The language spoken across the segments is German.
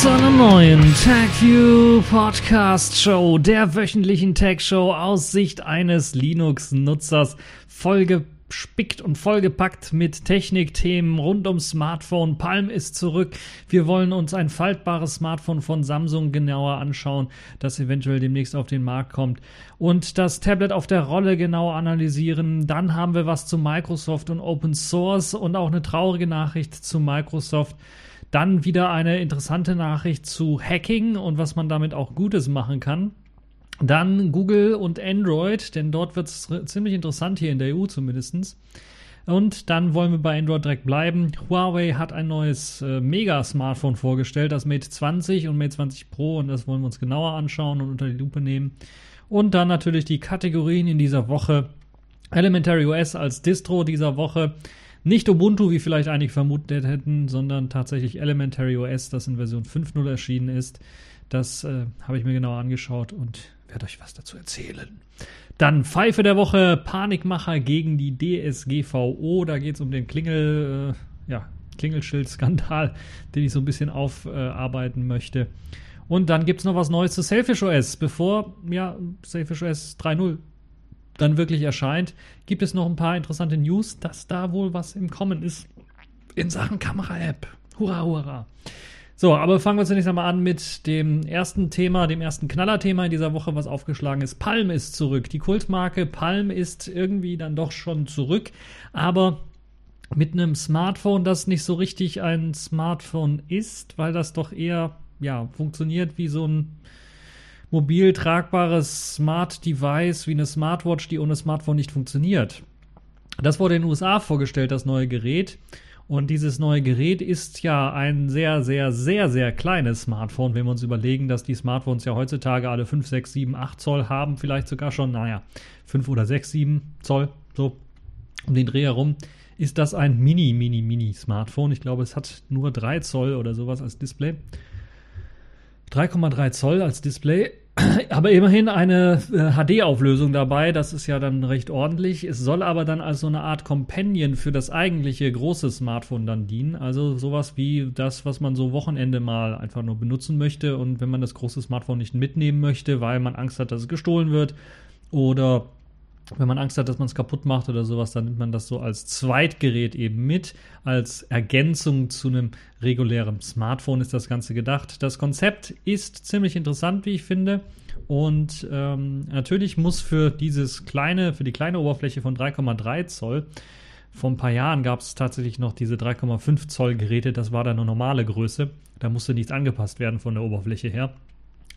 zu einer neuen TechView Podcast Show, der wöchentlichen Tech Show aus Sicht eines Linux-Nutzers, vollgespickt und vollgepackt mit Technikthemen rund ums Smartphone. Palm ist zurück. Wir wollen uns ein faltbares Smartphone von Samsung genauer anschauen, das eventuell demnächst auf den Markt kommt und das Tablet auf der Rolle genauer analysieren. Dann haben wir was zu Microsoft und Open Source und auch eine traurige Nachricht zu Microsoft. Dann wieder eine interessante Nachricht zu Hacking und was man damit auch Gutes machen kann. Dann Google und Android, denn dort wird es ziemlich interessant hier in der EU zumindest. Und dann wollen wir bei Android direkt bleiben. Huawei hat ein neues äh, Mega-Smartphone vorgestellt, das Mate 20 und Mate 20 Pro, und das wollen wir uns genauer anschauen und unter die Lupe nehmen. Und dann natürlich die Kategorien in dieser Woche. Elementary OS als Distro dieser Woche. Nicht Ubuntu, wie vielleicht einige vermutet hätten, sondern tatsächlich Elementary OS, das in Version 5.0 erschienen ist. Das äh, habe ich mir genauer angeschaut und werde euch was dazu erzählen. Dann Pfeife der Woche, Panikmacher gegen die DSGVO. Da geht es um den Klingel, äh, ja, Klingelschild-Skandal, den ich so ein bisschen aufarbeiten äh, möchte. Und dann gibt es noch was Neues zu Selfish OS, bevor ja Selfish OS 3.0 dann wirklich erscheint, gibt es noch ein paar interessante News, dass da wohl was im Kommen ist in Sachen Kamera-App. Hurra, hurra. So, aber fangen wir zunächst einmal an mit dem ersten Thema, dem ersten Knallerthema in dieser Woche, was aufgeschlagen ist. Palm ist zurück. Die Kultmarke Palm ist irgendwie dann doch schon zurück, aber mit einem Smartphone, das nicht so richtig ein Smartphone ist, weil das doch eher ja, funktioniert wie so ein mobil tragbares Smart Device wie eine Smartwatch, die ohne Smartphone nicht funktioniert. Das wurde in den USA vorgestellt, das neue Gerät. Und dieses neue Gerät ist ja ein sehr, sehr, sehr, sehr kleines Smartphone, wenn wir uns überlegen, dass die Smartphones ja heutzutage alle 5, 6, 7, 8 Zoll haben, vielleicht sogar schon, naja, 5 oder 6, 7 Zoll, so um den Dreh herum, ist das ein Mini, Mini, Mini Smartphone. Ich glaube, es hat nur 3 Zoll oder sowas als Display. 3,3 Zoll als Display, aber immerhin eine äh, HD-Auflösung dabei. Das ist ja dann recht ordentlich. Es soll aber dann als so eine Art Companion für das eigentliche große Smartphone dann dienen. Also sowas wie das, was man so Wochenende mal einfach nur benutzen möchte. Und wenn man das große Smartphone nicht mitnehmen möchte, weil man Angst hat, dass es gestohlen wird oder wenn man Angst hat, dass man es kaputt macht oder sowas, dann nimmt man das so als Zweitgerät eben mit. Als Ergänzung zu einem regulären Smartphone ist das Ganze gedacht. Das Konzept ist ziemlich interessant, wie ich finde. Und ähm, natürlich muss für dieses kleine, für die kleine Oberfläche von 3,3 Zoll, vor ein paar Jahren gab es tatsächlich noch diese 3,5 Zoll Geräte, das war dann eine normale Größe. Da musste nichts angepasst werden von der Oberfläche her.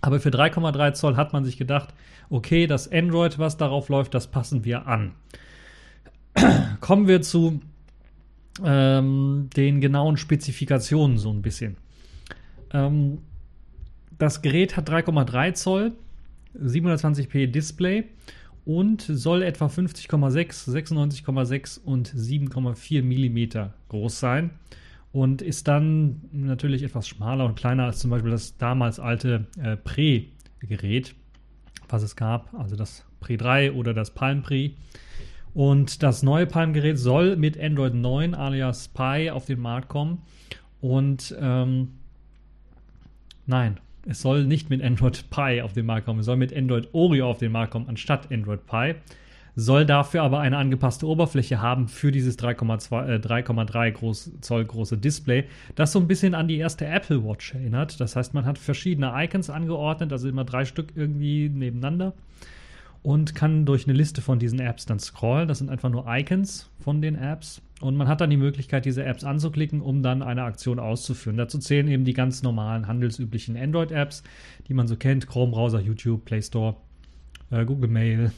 Aber für 3,3 Zoll hat man sich gedacht, okay, das Android, was darauf läuft, das passen wir an. Kommen wir zu ähm, den genauen Spezifikationen so ein bisschen. Ähm, das Gerät hat 3,3 Zoll, 720p Display und soll etwa 50,6, 96,6 und 7,4 mm groß sein und ist dann natürlich etwas schmaler und kleiner als zum Beispiel das damals alte äh, Pre-Gerät, was es gab, also das Pre 3 oder das Palm Pre. Und das neue Palm-Gerät soll mit Android 9 alias Pi auf den Markt kommen. Und ähm, nein, es soll nicht mit Android Pi auf den Markt kommen, es soll mit Android Oreo auf den Markt kommen, anstatt Android Pi soll dafür aber eine angepasste Oberfläche haben für dieses 3,3 äh, Zoll große Display, das so ein bisschen an die erste Apple Watch erinnert. Das heißt, man hat verschiedene Icons angeordnet, also immer drei Stück irgendwie nebeneinander und kann durch eine Liste von diesen Apps dann scrollen. Das sind einfach nur Icons von den Apps. Und man hat dann die Möglichkeit, diese Apps anzuklicken, um dann eine Aktion auszuführen. Dazu zählen eben die ganz normalen handelsüblichen Android-Apps, die man so kennt: Chrome-Browser, YouTube, Play Store, äh, Google Mail,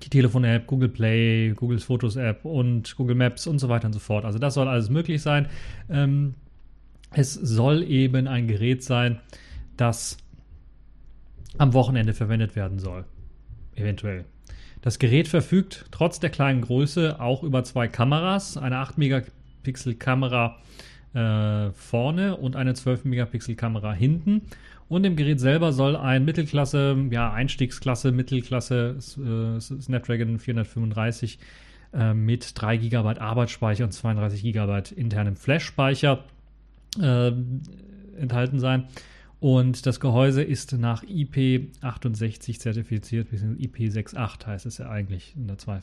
die Telefon-App, Google Play, Googles Fotos-App und Google Maps und so weiter und so fort. Also das soll alles möglich sein. Ähm, es soll eben ein Gerät sein, das am Wochenende verwendet werden soll. Eventuell. Das Gerät verfügt trotz der kleinen Größe auch über zwei Kameras, eine 8 Megapixel Kamera äh, vorne und eine 12 Megapixel Kamera hinten und im Gerät selber soll ein Mittelklasse, ja, Einstiegsklasse, Mittelklasse äh, Snapdragon 435 äh, mit 3 GB Arbeitsspeicher und 32 GB internem Flash-Speicher äh, enthalten sein. Und das Gehäuse ist nach IP68 zertifiziert, bzw. IP68 heißt es ja eigentlich, in der zwei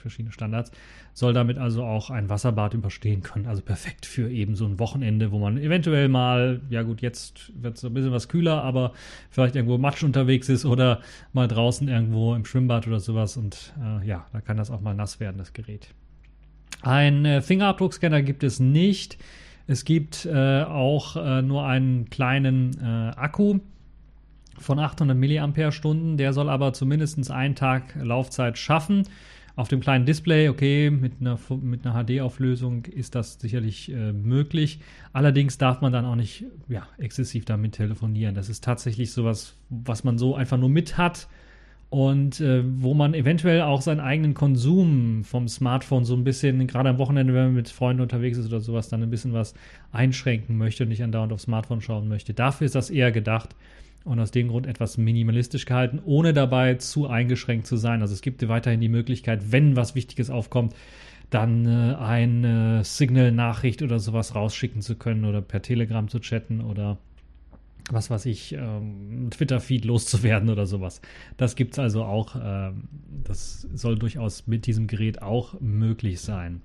verschiedene Standards. Soll damit also auch ein Wasserbad überstehen können. Also perfekt für eben so ein Wochenende, wo man eventuell mal, ja gut, jetzt wird es ein bisschen was kühler, aber vielleicht irgendwo Matsch unterwegs ist oder mal draußen irgendwo im Schwimmbad oder sowas. Und äh, ja, da kann das auch mal nass werden, das Gerät. Ein äh, Fingerabdruckscanner gibt es nicht. Es gibt äh, auch äh, nur einen kleinen äh, Akku von 800 mAh. Der soll aber zumindest einen Tag Laufzeit schaffen. Auf dem kleinen Display, okay, mit einer, mit einer HD-Auflösung ist das sicherlich äh, möglich. Allerdings darf man dann auch nicht ja, exzessiv damit telefonieren. Das ist tatsächlich sowas, was man so einfach nur mit hat und äh, wo man eventuell auch seinen eigenen Konsum vom Smartphone so ein bisschen, gerade am Wochenende, wenn man mit Freunden unterwegs ist oder sowas, dann ein bisschen was einschränken möchte und nicht andauernd aufs Smartphone schauen möchte. Dafür ist das eher gedacht und aus dem Grund etwas minimalistisch gehalten, ohne dabei zu eingeschränkt zu sein. Also es gibt weiterhin die Möglichkeit, wenn was Wichtiges aufkommt, dann äh, eine Signal-Nachricht oder sowas rausschicken zu können oder per Telegram zu chatten oder was weiß ich, ähm, Twitter-Feed loszuwerden oder sowas. Das gibt es also auch. Ähm, das soll durchaus mit diesem Gerät auch möglich sein.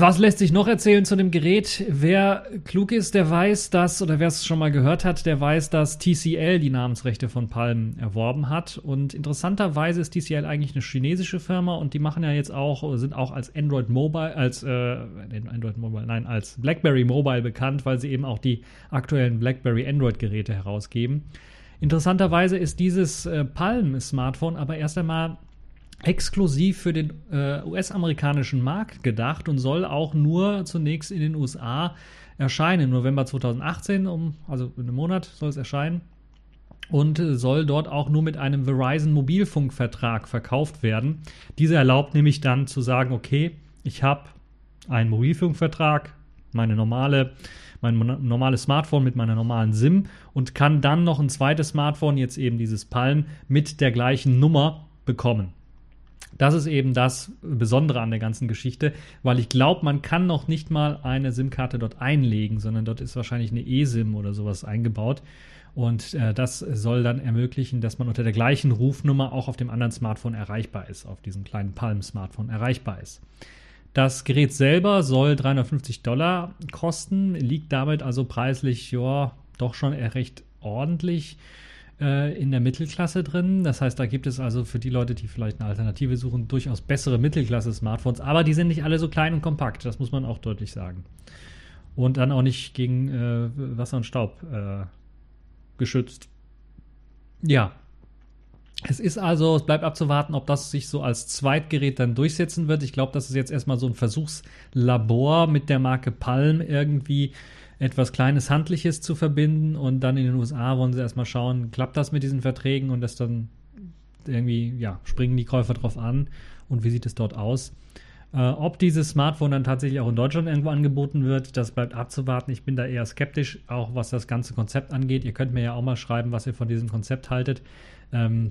Was lässt sich noch erzählen zu dem Gerät? Wer klug ist, der weiß, dass, oder wer es schon mal gehört hat, der weiß, dass TCL die Namensrechte von Palm erworben hat. Und interessanterweise ist TCL eigentlich eine chinesische Firma und die machen ja jetzt auch, sind auch als Android Mobile, als äh, Android Mobile, nein, als BlackBerry Mobile bekannt, weil sie eben auch die aktuellen BlackBerry Android-Geräte herausgeben. Interessanterweise ist dieses äh, Palm-Smartphone aber erst einmal exklusiv für den äh, US-amerikanischen Markt gedacht und soll auch nur zunächst in den USA erscheinen. November 2018, um, also in einem Monat soll es erscheinen. Und äh, soll dort auch nur mit einem Verizon Mobilfunkvertrag verkauft werden. Dieser erlaubt nämlich dann zu sagen, okay, ich habe einen Mobilfunkvertrag, meine normale, mein normales Smartphone mit meiner normalen SIM und kann dann noch ein zweites Smartphone, jetzt eben dieses Palm, mit der gleichen Nummer bekommen. Das ist eben das Besondere an der ganzen Geschichte, weil ich glaube, man kann noch nicht mal eine SIM-Karte dort einlegen, sondern dort ist wahrscheinlich eine eSIM oder sowas eingebaut. Und äh, das soll dann ermöglichen, dass man unter der gleichen Rufnummer auch auf dem anderen Smartphone erreichbar ist, auf diesem kleinen Palm-Smartphone erreichbar ist. Das Gerät selber soll 350 Dollar kosten, liegt damit also preislich ja doch schon recht ordentlich äh, in der Mittelklasse drin. Das heißt, da gibt es also für die Leute, die vielleicht eine Alternative suchen, durchaus bessere Mittelklasse-Smartphones, aber die sind nicht alle so klein und kompakt, das muss man auch deutlich sagen. Und dann auch nicht gegen äh, Wasser und Staub äh, geschützt. Ja. Es ist also, es bleibt abzuwarten, ob das sich so als Zweitgerät dann durchsetzen wird. Ich glaube, das ist jetzt erstmal so ein Versuchslabor mit der Marke Palm irgendwie etwas Kleines, Handliches zu verbinden und dann in den USA wollen sie erstmal schauen, klappt das mit diesen Verträgen und das dann irgendwie, ja, springen die Käufer drauf an und wie sieht es dort aus. Äh, ob dieses Smartphone dann tatsächlich auch in Deutschland irgendwo angeboten wird, das bleibt abzuwarten. Ich bin da eher skeptisch, auch was das ganze Konzept angeht. Ihr könnt mir ja auch mal schreiben, was ihr von diesem Konzept haltet. Ähm,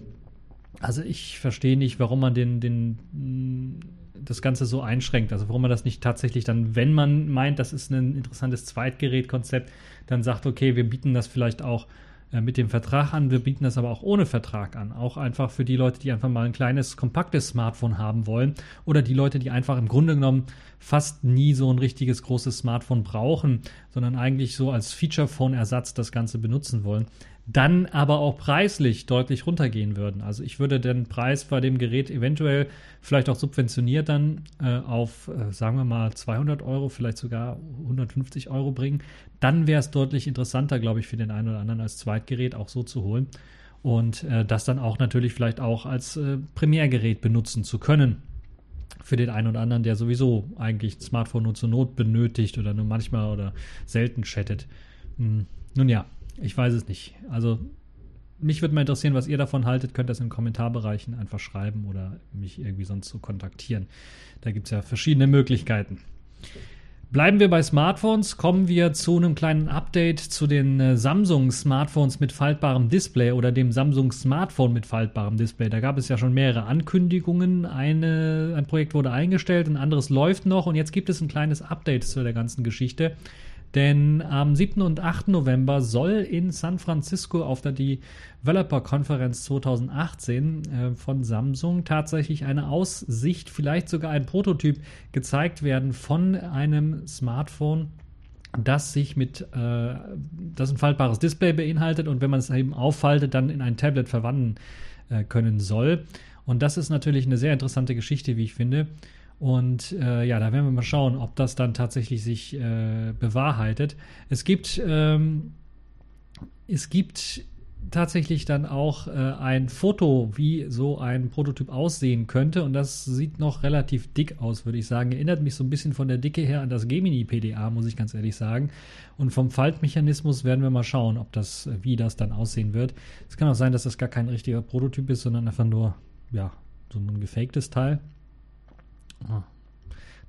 also ich verstehe nicht, warum man den, den das Ganze so einschränkt. Also warum man das nicht tatsächlich dann, wenn man meint, das ist ein interessantes Zweitgerätkonzept, dann sagt, okay, wir bieten das vielleicht auch äh, mit dem Vertrag an, wir bieten das aber auch ohne Vertrag an. Auch einfach für die Leute, die einfach mal ein kleines, kompaktes Smartphone haben wollen oder die Leute, die einfach im Grunde genommen fast nie so ein richtiges großes Smartphone brauchen, sondern eigentlich so als Feature-Phone-Ersatz das Ganze benutzen wollen dann aber auch preislich deutlich runtergehen würden. Also ich würde den Preis bei dem Gerät eventuell vielleicht auch subventioniert dann äh, auf, äh, sagen wir mal, 200 Euro, vielleicht sogar 150 Euro bringen. Dann wäre es deutlich interessanter, glaube ich, für den einen oder anderen als Zweitgerät auch so zu holen und äh, das dann auch natürlich vielleicht auch als äh, Primärgerät benutzen zu können. Für den einen oder anderen, der sowieso eigentlich ein Smartphone nur zur Not benötigt oder nur manchmal oder selten chattet. Hm. Nun ja, ich weiß es nicht. Also mich würde mal interessieren, was ihr davon haltet. Könnt ihr das in den Kommentarbereichen einfach schreiben oder mich irgendwie sonst so kontaktieren. Da gibt es ja verschiedene Möglichkeiten. Bleiben wir bei Smartphones, kommen wir zu einem kleinen Update zu den äh, Samsung Smartphones mit faltbarem Display oder dem Samsung Smartphone mit faltbarem Display. Da gab es ja schon mehrere Ankündigungen. Eine, ein Projekt wurde eingestellt, ein anderes läuft noch und jetzt gibt es ein kleines Update zu der ganzen Geschichte. Denn am 7. und 8. November soll in San Francisco auf der Developer-Konferenz 2018 äh, von Samsung tatsächlich eine Aussicht, vielleicht sogar ein Prototyp gezeigt werden von einem Smartphone, das sich mit, äh, das ein faltbares Display beinhaltet und wenn man es eben auffaltet, dann in ein Tablet verwandeln äh, können soll. Und das ist natürlich eine sehr interessante Geschichte, wie ich finde. Und äh, ja, da werden wir mal schauen, ob das dann tatsächlich sich äh, bewahrheitet. Es gibt, ähm, es gibt tatsächlich dann auch äh, ein Foto, wie so ein Prototyp aussehen könnte. Und das sieht noch relativ dick aus, würde ich sagen. Erinnert mich so ein bisschen von der Dicke her an das Gemini PDA, muss ich ganz ehrlich sagen. Und vom Faltmechanismus werden wir mal schauen, ob das, wie das dann aussehen wird. Es kann auch sein, dass das gar kein richtiger Prototyp ist, sondern einfach nur, ja, so ein gefaktes Teil. Ah.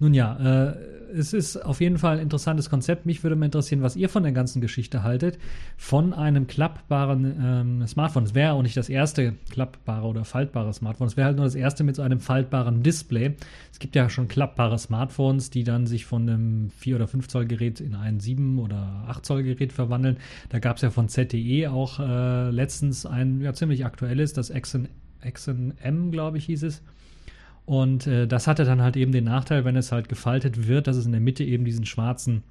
Nun ja, äh, es ist auf jeden Fall ein interessantes Konzept. Mich würde mal interessieren, was ihr von der ganzen Geschichte haltet. Von einem klappbaren ähm, Smartphone. Es wäre auch nicht das erste klappbare oder faltbare Smartphone. Es wäre halt nur das erste mit so einem faltbaren Display. Es gibt ja schon klappbare Smartphones, die dann sich von einem 4 oder 5 Zoll Gerät in ein 7 oder 8 Zoll Gerät verwandeln. Da gab es ja von ZTE auch äh, letztens ein ja, ziemlich aktuelles, das Exen, M, glaube ich, hieß es und äh, das hatte dann halt eben den Nachteil, wenn es halt gefaltet wird, dass es in der Mitte eben diesen schwarzen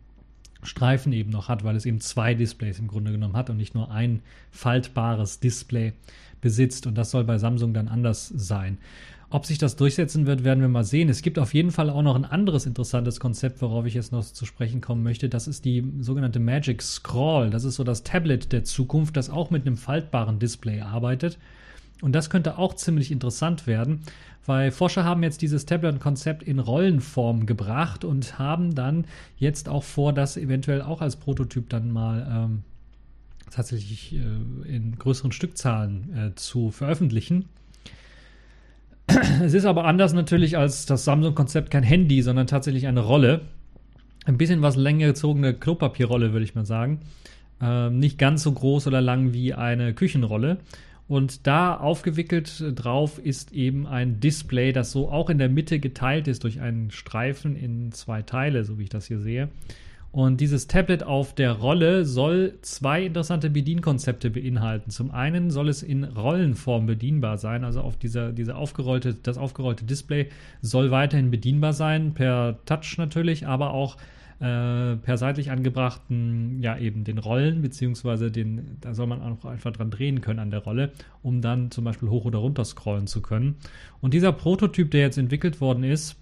Streifen eben noch hat, weil es eben zwei Displays im Grunde genommen hat und nicht nur ein faltbares Display besitzt. Und das soll bei Samsung dann anders sein. Ob sich das durchsetzen wird, werden wir mal sehen. Es gibt auf jeden Fall auch noch ein anderes interessantes Konzept, worauf ich jetzt noch zu sprechen kommen möchte. Das ist die sogenannte Magic Scroll. Das ist so das Tablet der Zukunft, das auch mit einem faltbaren Display arbeitet. Und das könnte auch ziemlich interessant werden, weil Forscher haben jetzt dieses Tablet-Konzept in Rollenform gebracht und haben dann jetzt auch vor, das eventuell auch als Prototyp dann mal ähm, tatsächlich äh, in größeren Stückzahlen äh, zu veröffentlichen. Es ist aber anders natürlich als das Samsung-Konzept kein Handy, sondern tatsächlich eine Rolle. Ein bisschen was länger gezogene Klopapierrolle, würde ich mal sagen. Ähm, nicht ganz so groß oder lang wie eine Küchenrolle. Und da aufgewickelt drauf ist eben ein Display, das so auch in der Mitte geteilt ist durch einen Streifen in zwei Teile, so wie ich das hier sehe. Und dieses Tablet auf der Rolle soll zwei interessante Bedienkonzepte beinhalten. Zum einen soll es in Rollenform bedienbar sein, also auf dieser, diese aufgerollte, das aufgerollte Display soll weiterhin bedienbar sein, per Touch natürlich, aber auch äh, per seitlich angebrachten, ja eben den Rollen, beziehungsweise den, da soll man auch einfach dran drehen können an der Rolle, um dann zum Beispiel hoch oder runter scrollen zu können. Und dieser Prototyp, der jetzt entwickelt worden ist,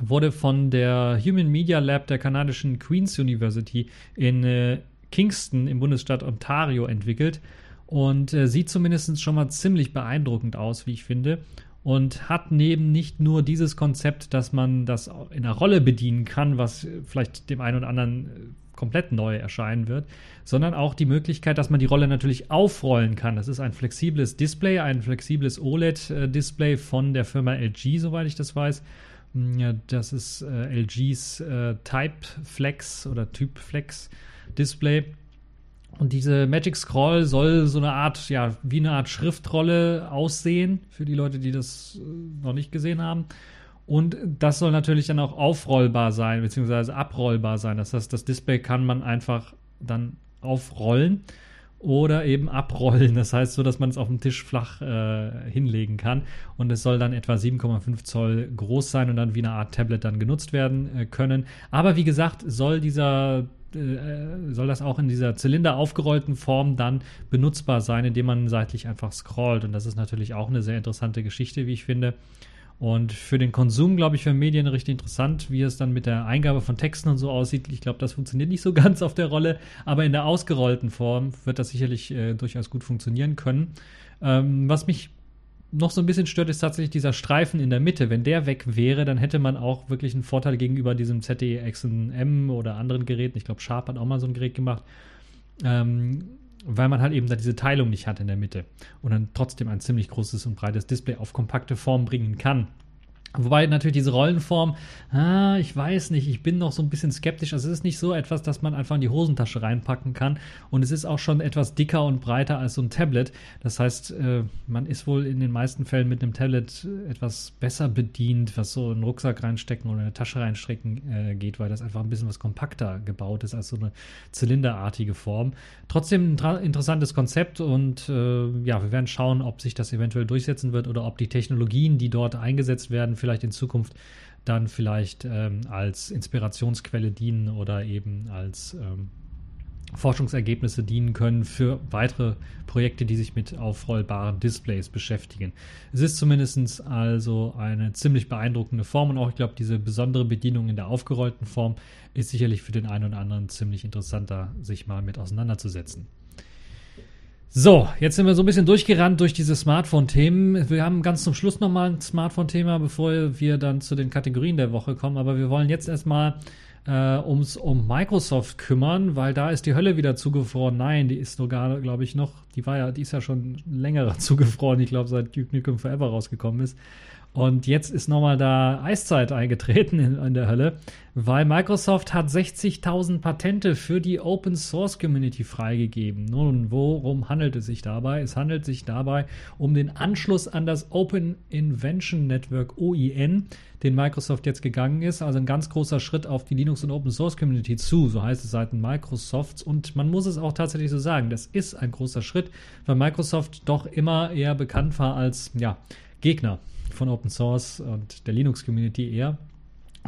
wurde von der Human Media Lab der kanadischen Queen's University in äh, Kingston im Bundesstaat Ontario entwickelt und äh, sieht zumindest schon mal ziemlich beeindruckend aus, wie ich finde und hat neben nicht nur dieses Konzept, dass man das in einer Rolle bedienen kann, was vielleicht dem einen oder anderen äh, komplett neu erscheinen wird, sondern auch die Möglichkeit, dass man die Rolle natürlich aufrollen kann. Das ist ein flexibles Display, ein flexibles OLED-Display von der Firma LG, soweit ich das weiß. Hm, das ist äh, LGs äh, Type Flex oder Typ Flex Display und diese Magic Scroll soll so eine Art, ja, wie eine Art Schriftrolle aussehen, für die Leute, die das äh, noch nicht gesehen haben. Und das soll natürlich dann auch aufrollbar sein, beziehungsweise abrollbar sein. Das heißt, das Display kann man einfach dann aufrollen oder eben abrollen. Das heißt so, dass man es auf dem Tisch flach äh, hinlegen kann. Und es soll dann etwa 7,5 Zoll groß sein und dann wie eine Art Tablet dann genutzt werden äh, können. Aber wie gesagt, soll dieser äh, soll das auch in dieser Zylinder aufgerollten Form dann benutzbar sein, indem man seitlich einfach scrollt. Und das ist natürlich auch eine sehr interessante Geschichte, wie ich finde. Und für den Konsum, glaube ich, für Medien richtig interessant, wie es dann mit der Eingabe von Texten und so aussieht. Ich glaube, das funktioniert nicht so ganz auf der Rolle, aber in der ausgerollten Form wird das sicherlich äh, durchaus gut funktionieren können. Ähm, was mich noch so ein bisschen stört, ist tatsächlich dieser Streifen in der Mitte. Wenn der weg wäre, dann hätte man auch wirklich einen Vorteil gegenüber diesem ZTE Exxon M oder anderen Geräten. Ich glaube, Sharp hat auch mal so ein Gerät gemacht. Ähm, weil man halt eben da diese Teilung nicht hat in der Mitte und dann trotzdem ein ziemlich großes und breites Display auf kompakte Form bringen kann. Wobei natürlich diese Rollenform, ah, ich weiß nicht, ich bin noch so ein bisschen skeptisch. Also es ist nicht so etwas, das man einfach in die Hosentasche reinpacken kann. Und es ist auch schon etwas dicker und breiter als so ein Tablet. Das heißt, äh, man ist wohl in den meisten Fällen mit einem Tablet etwas besser bedient, was so einen Rucksack reinstecken oder eine Tasche reinstecken äh, geht, weil das einfach ein bisschen was kompakter gebaut ist als so eine zylinderartige Form. Trotzdem ein interessantes Konzept und äh, ja, wir werden schauen, ob sich das eventuell durchsetzen wird oder ob die Technologien, die dort eingesetzt werden, vielleicht in Zukunft dann vielleicht ähm, als Inspirationsquelle dienen oder eben als ähm, Forschungsergebnisse dienen können für weitere Projekte, die sich mit aufrollbaren Displays beschäftigen. Es ist zumindest also eine ziemlich beeindruckende Form und auch, ich glaube, diese besondere Bedienung in der aufgerollten Form ist sicherlich für den einen oder anderen ziemlich interessanter, sich mal mit auseinanderzusetzen. So, jetzt sind wir so ein bisschen durchgerannt durch diese Smartphone-Themen. Wir haben ganz zum Schluss nochmal ein Smartphone-Thema, bevor wir dann zu den Kategorien der Woche kommen. Aber wir wollen jetzt erstmal äh, ums um Microsoft kümmern, weil da ist die Hölle wieder zugefroren. Nein, die ist sogar, glaube ich, noch, die war ja, die ist ja schon länger zugefroren, ich glaube, seit Duke Nukem Forever rausgekommen ist. Und jetzt ist nochmal da Eiszeit eingetreten in, in, der Hölle, weil Microsoft hat 60.000 Patente für die Open Source Community freigegeben. Nun, worum handelt es sich dabei? Es handelt sich dabei um den Anschluss an das Open Invention Network OIN, den Microsoft jetzt gegangen ist. Also ein ganz großer Schritt auf die Linux- und Open Source Community zu, so heißt es seitens Microsofts. Und man muss es auch tatsächlich so sagen, das ist ein großer Schritt, weil Microsoft doch immer eher bekannt war als, ja, Gegner von Open Source und der Linux-Community eher.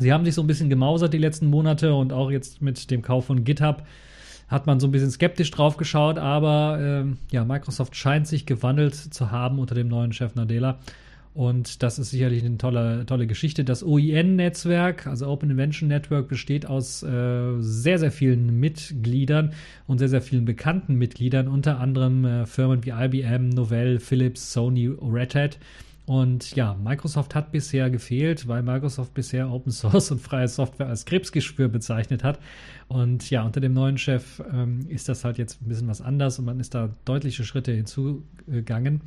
Sie haben sich so ein bisschen gemausert die letzten Monate und auch jetzt mit dem Kauf von GitHub hat man so ein bisschen skeptisch drauf geschaut, aber äh, ja, Microsoft scheint sich gewandelt zu haben unter dem neuen Chef Nadella. Und das ist sicherlich eine tolle, tolle Geschichte. Das OIN-Netzwerk, also Open Invention Network, besteht aus äh, sehr, sehr vielen Mitgliedern und sehr, sehr vielen bekannten Mitgliedern, unter anderem äh, Firmen wie IBM, Novell, Philips, Sony, Red Hat. Und ja, Microsoft hat bisher gefehlt, weil Microsoft bisher Open Source und freie Software als Krebsgeschwür bezeichnet hat. Und ja, unter dem neuen Chef ähm, ist das halt jetzt ein bisschen was anders und man ist da deutliche Schritte hinzugegangen.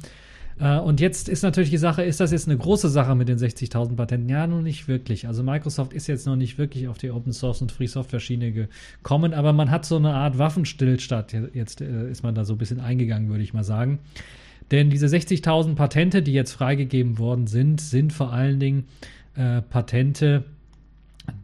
Äh, und jetzt ist natürlich die Sache, ist das jetzt eine große Sache mit den 60.000 Patenten? Ja, nun nicht wirklich. Also Microsoft ist jetzt noch nicht wirklich auf die Open Source und Free Software Schiene gekommen, aber man hat so eine Art Waffenstillstand. Jetzt äh, ist man da so ein bisschen eingegangen, würde ich mal sagen. Denn diese 60.000 Patente, die jetzt freigegeben worden sind, sind vor allen Dingen äh, Patente,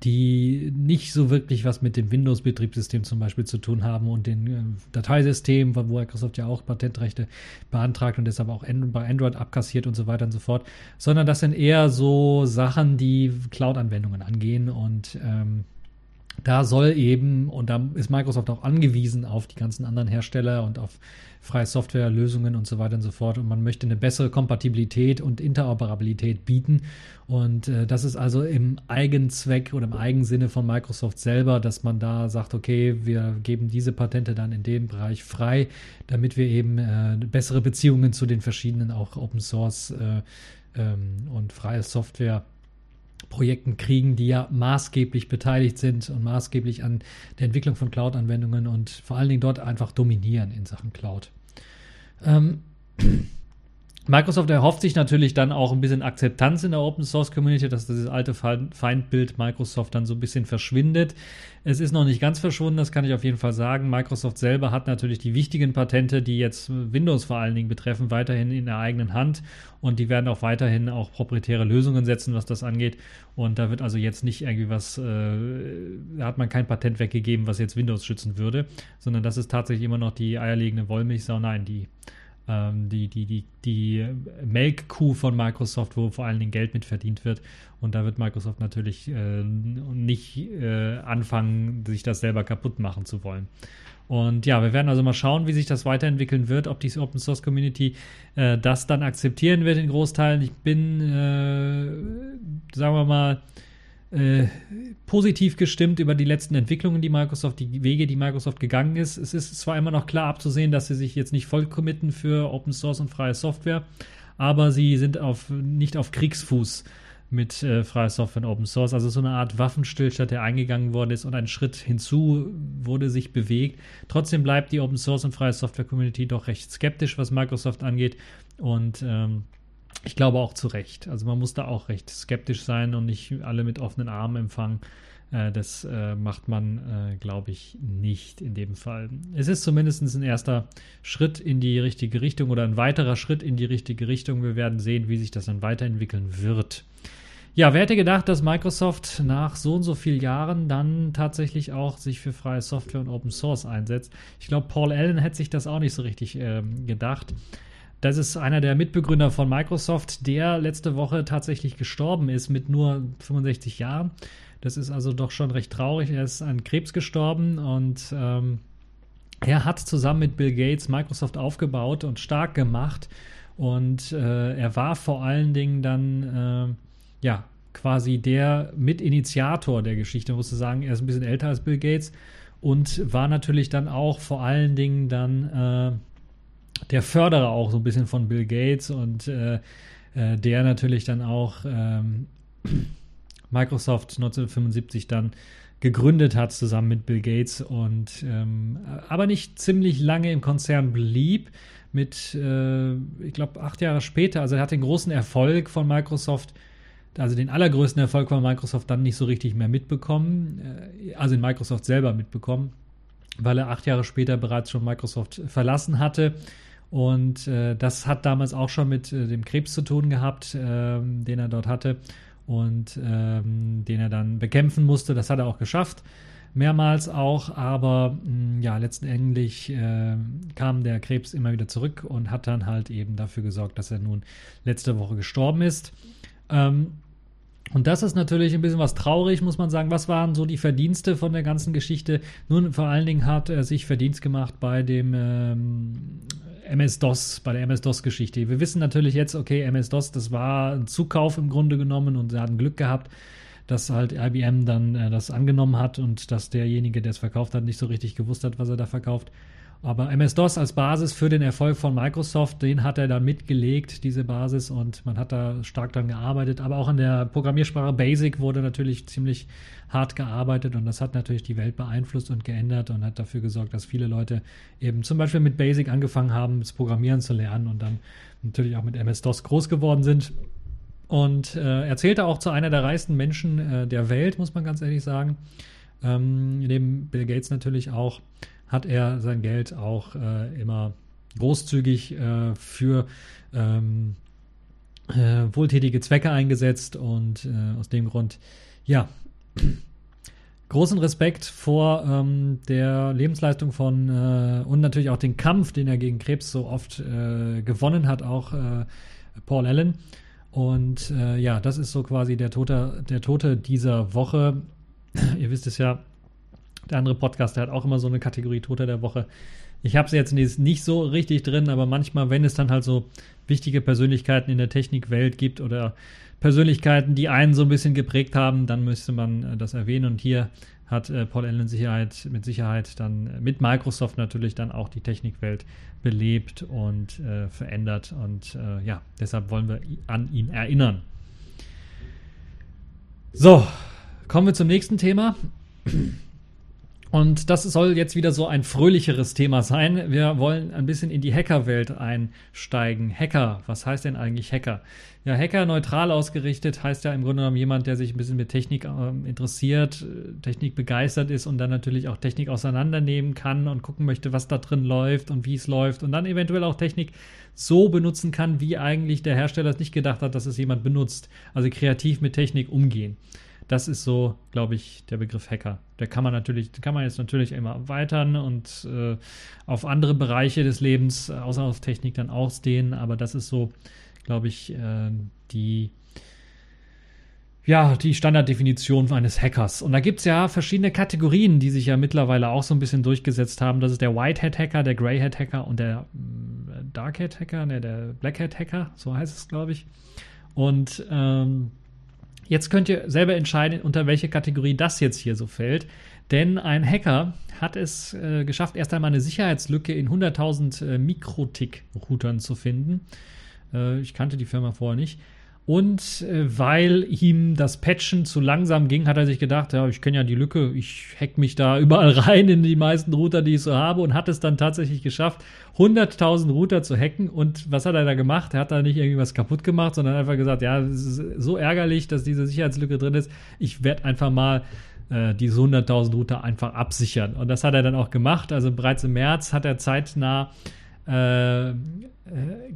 die nicht so wirklich was mit dem Windows-Betriebssystem zum Beispiel zu tun haben und den äh, Dateisystemen, wo Microsoft ja auch Patentrechte beantragt und deshalb auch bei Android abkassiert und so weiter und so fort, sondern das sind eher so Sachen, die Cloud-Anwendungen angehen und ähm, da soll eben, und da ist Microsoft auch angewiesen auf die ganzen anderen Hersteller und auf freie Softwarelösungen und so weiter und so fort. Und man möchte eine bessere Kompatibilität und Interoperabilität bieten. Und äh, das ist also im Eigenzweck oder im Eigensinne von Microsoft selber, dass man da sagt, okay, wir geben diese Patente dann in dem Bereich frei, damit wir eben äh, bessere Beziehungen zu den verschiedenen auch Open Source äh, ähm, und freie Software Projekten kriegen, die ja maßgeblich beteiligt sind und maßgeblich an der Entwicklung von Cloud-Anwendungen und vor allen Dingen dort einfach dominieren in Sachen Cloud. Ähm, Microsoft erhofft sich natürlich dann auch ein bisschen Akzeptanz in der Open Source Community, dass dieses alte Feindbild Microsoft dann so ein bisschen verschwindet. Es ist noch nicht ganz verschwunden, das kann ich auf jeden Fall sagen. Microsoft selber hat natürlich die wichtigen Patente, die jetzt Windows vor allen Dingen betreffen, weiterhin in der eigenen Hand und die werden auch weiterhin auch proprietäre Lösungen setzen, was das angeht. Und da wird also jetzt nicht irgendwie was, äh, hat man kein Patent weggegeben, was jetzt Windows schützen würde, sondern das ist tatsächlich immer noch die eierlegende Wollmilchsau. Nein, die die, die, die, die Melkkuh von Microsoft, wo vor allen Dingen Geld mit verdient wird. Und da wird Microsoft natürlich äh, nicht äh, anfangen, sich das selber kaputt machen zu wollen. Und ja, wir werden also mal schauen, wie sich das weiterentwickeln wird, ob die Open Source Community äh, das dann akzeptieren wird in Großteilen. Ich bin, äh, sagen wir mal, äh, positiv gestimmt über die letzten Entwicklungen, die Microsoft, die Wege, die Microsoft gegangen ist. Es ist zwar immer noch klar abzusehen, dass sie sich jetzt nicht voll committen für Open Source und freie Software, aber sie sind auf, nicht auf Kriegsfuß mit äh, freier Software und Open Source. Also so eine Art Waffenstillstand, der eingegangen worden ist und ein Schritt hinzu wurde sich bewegt. Trotzdem bleibt die Open Source und freie Software Community doch recht skeptisch, was Microsoft angeht und ähm, Ich glaube auch zu Recht. Also man muss da auch recht skeptisch sein und nicht alle mit offenen Armen empfangen. Äh, das äh, macht man, äh, glaube ich, nicht in dem Fall. Es ist zumindest ein erster Schritt in die richtige Richtung oder ein weiterer Schritt in die richtige Richtung. Wir werden sehen, wie sich das dann weiterentwickeln wird. Ja, wer hätte gedacht, dass Microsoft nach so und so vielen Jahren dann tatsächlich auch sich für freie Software und Open Source einsetzt? Ich glaube, Paul Allen hätte sich das auch nicht so richtig äh, gedacht. Das ist einer der Mitbegründer von Microsoft, der letzte Woche tatsächlich gestorben ist mit nur 65 Jahren. Das ist also doch schon recht traurig. Er ist an Krebs gestorben und ähm, er hat zusammen mit Bill Gates Microsoft aufgebaut und stark gemacht. Und äh, er war vor allen Dingen dann, äh, ja, quasi der Mitinitiator der Geschichte, muss ich sagen. Er ist ein bisschen älter als Bill Gates und war natürlich dann auch vor allen Dingen dann äh, der Förderer auch so ein bisschen von Bill Gates und äh, äh, der natürlich dann auch ähm, Microsoft 1975 dann gegründet hat, zusammen mit Bill Gates und ähm, aber nicht ziemlich lange im Konzern blieb. Mit, äh, ich glaube, acht Jahre später, also er hat den großen Erfolg von Microsoft, also den allergrößten Erfolg von Microsoft dann nicht so richtig mehr mitbekommen, äh, also in Microsoft selber mitbekommen, weil er acht Jahre später bereits schon Microsoft verlassen hatte. Und äh, das hat damals auch schon mit äh, dem Krebs zu tun gehabt, ähm, den er dort hatte und ähm, den er dann bekämpfen musste. Das hat er auch geschafft, mehrmals auch, aber mh, mm, ja, letztendlich äh, kam der Krebs immer wieder zurück und hat dann halt eben dafür gesorgt, dass er nun letzte Woche gestorben ist. Ähm, und das ist natürlich ein bisschen was traurig, muss man sagen. Was waren so die Verdienste von der ganzen Geschichte? Nun, vor allen Dingen hat er sich Verdienst gemacht bei dem ähm, MS-DOS, bei der MS-DOS-Geschichte. Wir wissen natürlich jetzt, okay, MS-DOS, das war ein Zukauf im Grunde genommen und sie hatten Glück gehabt, dass halt IBM dann äh, das angenommen hat und dass derjenige, der es verkauft hat, nicht so richtig gewusst hat, was er da verkauft. Aber MS-DOS als Basis für den Erfolg von Microsoft, den hat er dann mitgelegt, diese Basis, und man hat da stark dran gearbeitet. Aber auch an der Programmiersprache Basic wurde natürlich ziemlich hart gearbeitet und das hat natürlich die Welt beeinflusst und geändert und hat dafür gesorgt, dass viele Leute eben zum Beispiel mit Basic angefangen haben, das Programmieren zu lernen und dann natürlich auch mit MS-DOS groß geworden sind. Und äh, er zählte auch zu einer der reichsten Menschen äh, der Welt, muss man ganz ehrlich sagen. Ähm, neben Bill Gates natürlich auch hat er sein Geld auch äh, immer großzügig äh, für ähm, äh, wohltätige Zwecke eingesetzt und äh, aus dem Grund, ja, großen Respekt vor ähm, der Lebensleistung von äh, und natürlich auch den Kampf, den er gegen Krebs so oft äh, gewonnen hat, auch Paul Allen. Und ja, das ist so quasi der Tote, der Tote dieser Woche. Ihr wisst es ja, der andere Podcast, der hat auch immer so eine Kategorie Toter der Woche. Ich habe sie jetzt nicht so richtig drin, aber manchmal, wenn es dann halt so wichtige Persönlichkeiten in der Technikwelt gibt oder Persönlichkeiten, die einen so ein bisschen geprägt haben, dann müsste man äh, das erwähnen. Und hier hat äh, Paul Allen Sicherheit, mit Sicherheit dann äh, mit Microsoft natürlich dann auch die Technikwelt belebt und äh, verändert. Und äh, ja, deshalb wollen wir an ihn erinnern. So, kommen wir zum nächsten Thema. Und das soll jetzt wieder so ein fröhlicheres Thema sein. Wir wollen ein bisschen in die Hackerwelt einsteigen. Hacker, was heißt denn eigentlich Hacker? Ja, Hacker neutral ausgerichtet heißt ja im Grunde genommen jemand, der sich ein bisschen mit Technik äh, interessiert, Technik begeistert ist und dann natürlich auch Technik auseinandernehmen kann und gucken möchte, was da drin läuft und wie es läuft und dann eventuell auch Technik so benutzen kann, wie eigentlich der Hersteller es nicht gedacht hat, dass es jemand benutzt. Also kreativ mit Technik umgehen. Das ist so, glaube ich, der Begriff Hacker. Der kann man natürlich, kann man jetzt natürlich immer erweitern und äh, auf andere Bereiche des Lebens, äh, außer auf Technik, dann ausdehnen. Aber das ist so, glaube ich, äh, die ja, die Standarddefinition eines Hackers. Und da gibt es ja verschiedene Kategorien, die sich ja mittlerweile auch so ein bisschen durchgesetzt haben. Das ist der Whitehead-Hacker, der Greyhead-Hacker und der äh, Darkhead-Hacker, ne, der Blackhead-Hacker, so heißt es, glaube ich. Und ähm, Jetzt könnt ihr selber entscheiden, unter welche Kategorie das jetzt hier so fällt. Denn ein Hacker hat es äh, geschafft, erst einmal eine Sicherheitslücke in 100.000 äh, Mikrotik-Routern zu finden. Äh, ich kannte die Firma vorher nicht. Und äh, weil ihm das Patchen zu langsam ging, hat er sich gedacht, ja, ich kenne ja die Lücke, ich hack mich da überall rein in die meisten Router, die ich so habe und hat es dann tatsächlich geschafft, 100.000 Router zu hacken. Und was hat er da gemacht? Er hat da nicht irgendwas kaputt gemacht, sondern einfach gesagt, ja, es ist so ärgerlich, dass diese Sicherheitslücke drin ist. Ich werde einfach mal äh, diese 100.000 Router einfach absichern. Und das hat er dann auch gemacht. Also bereits im März hat er zeitnah äh,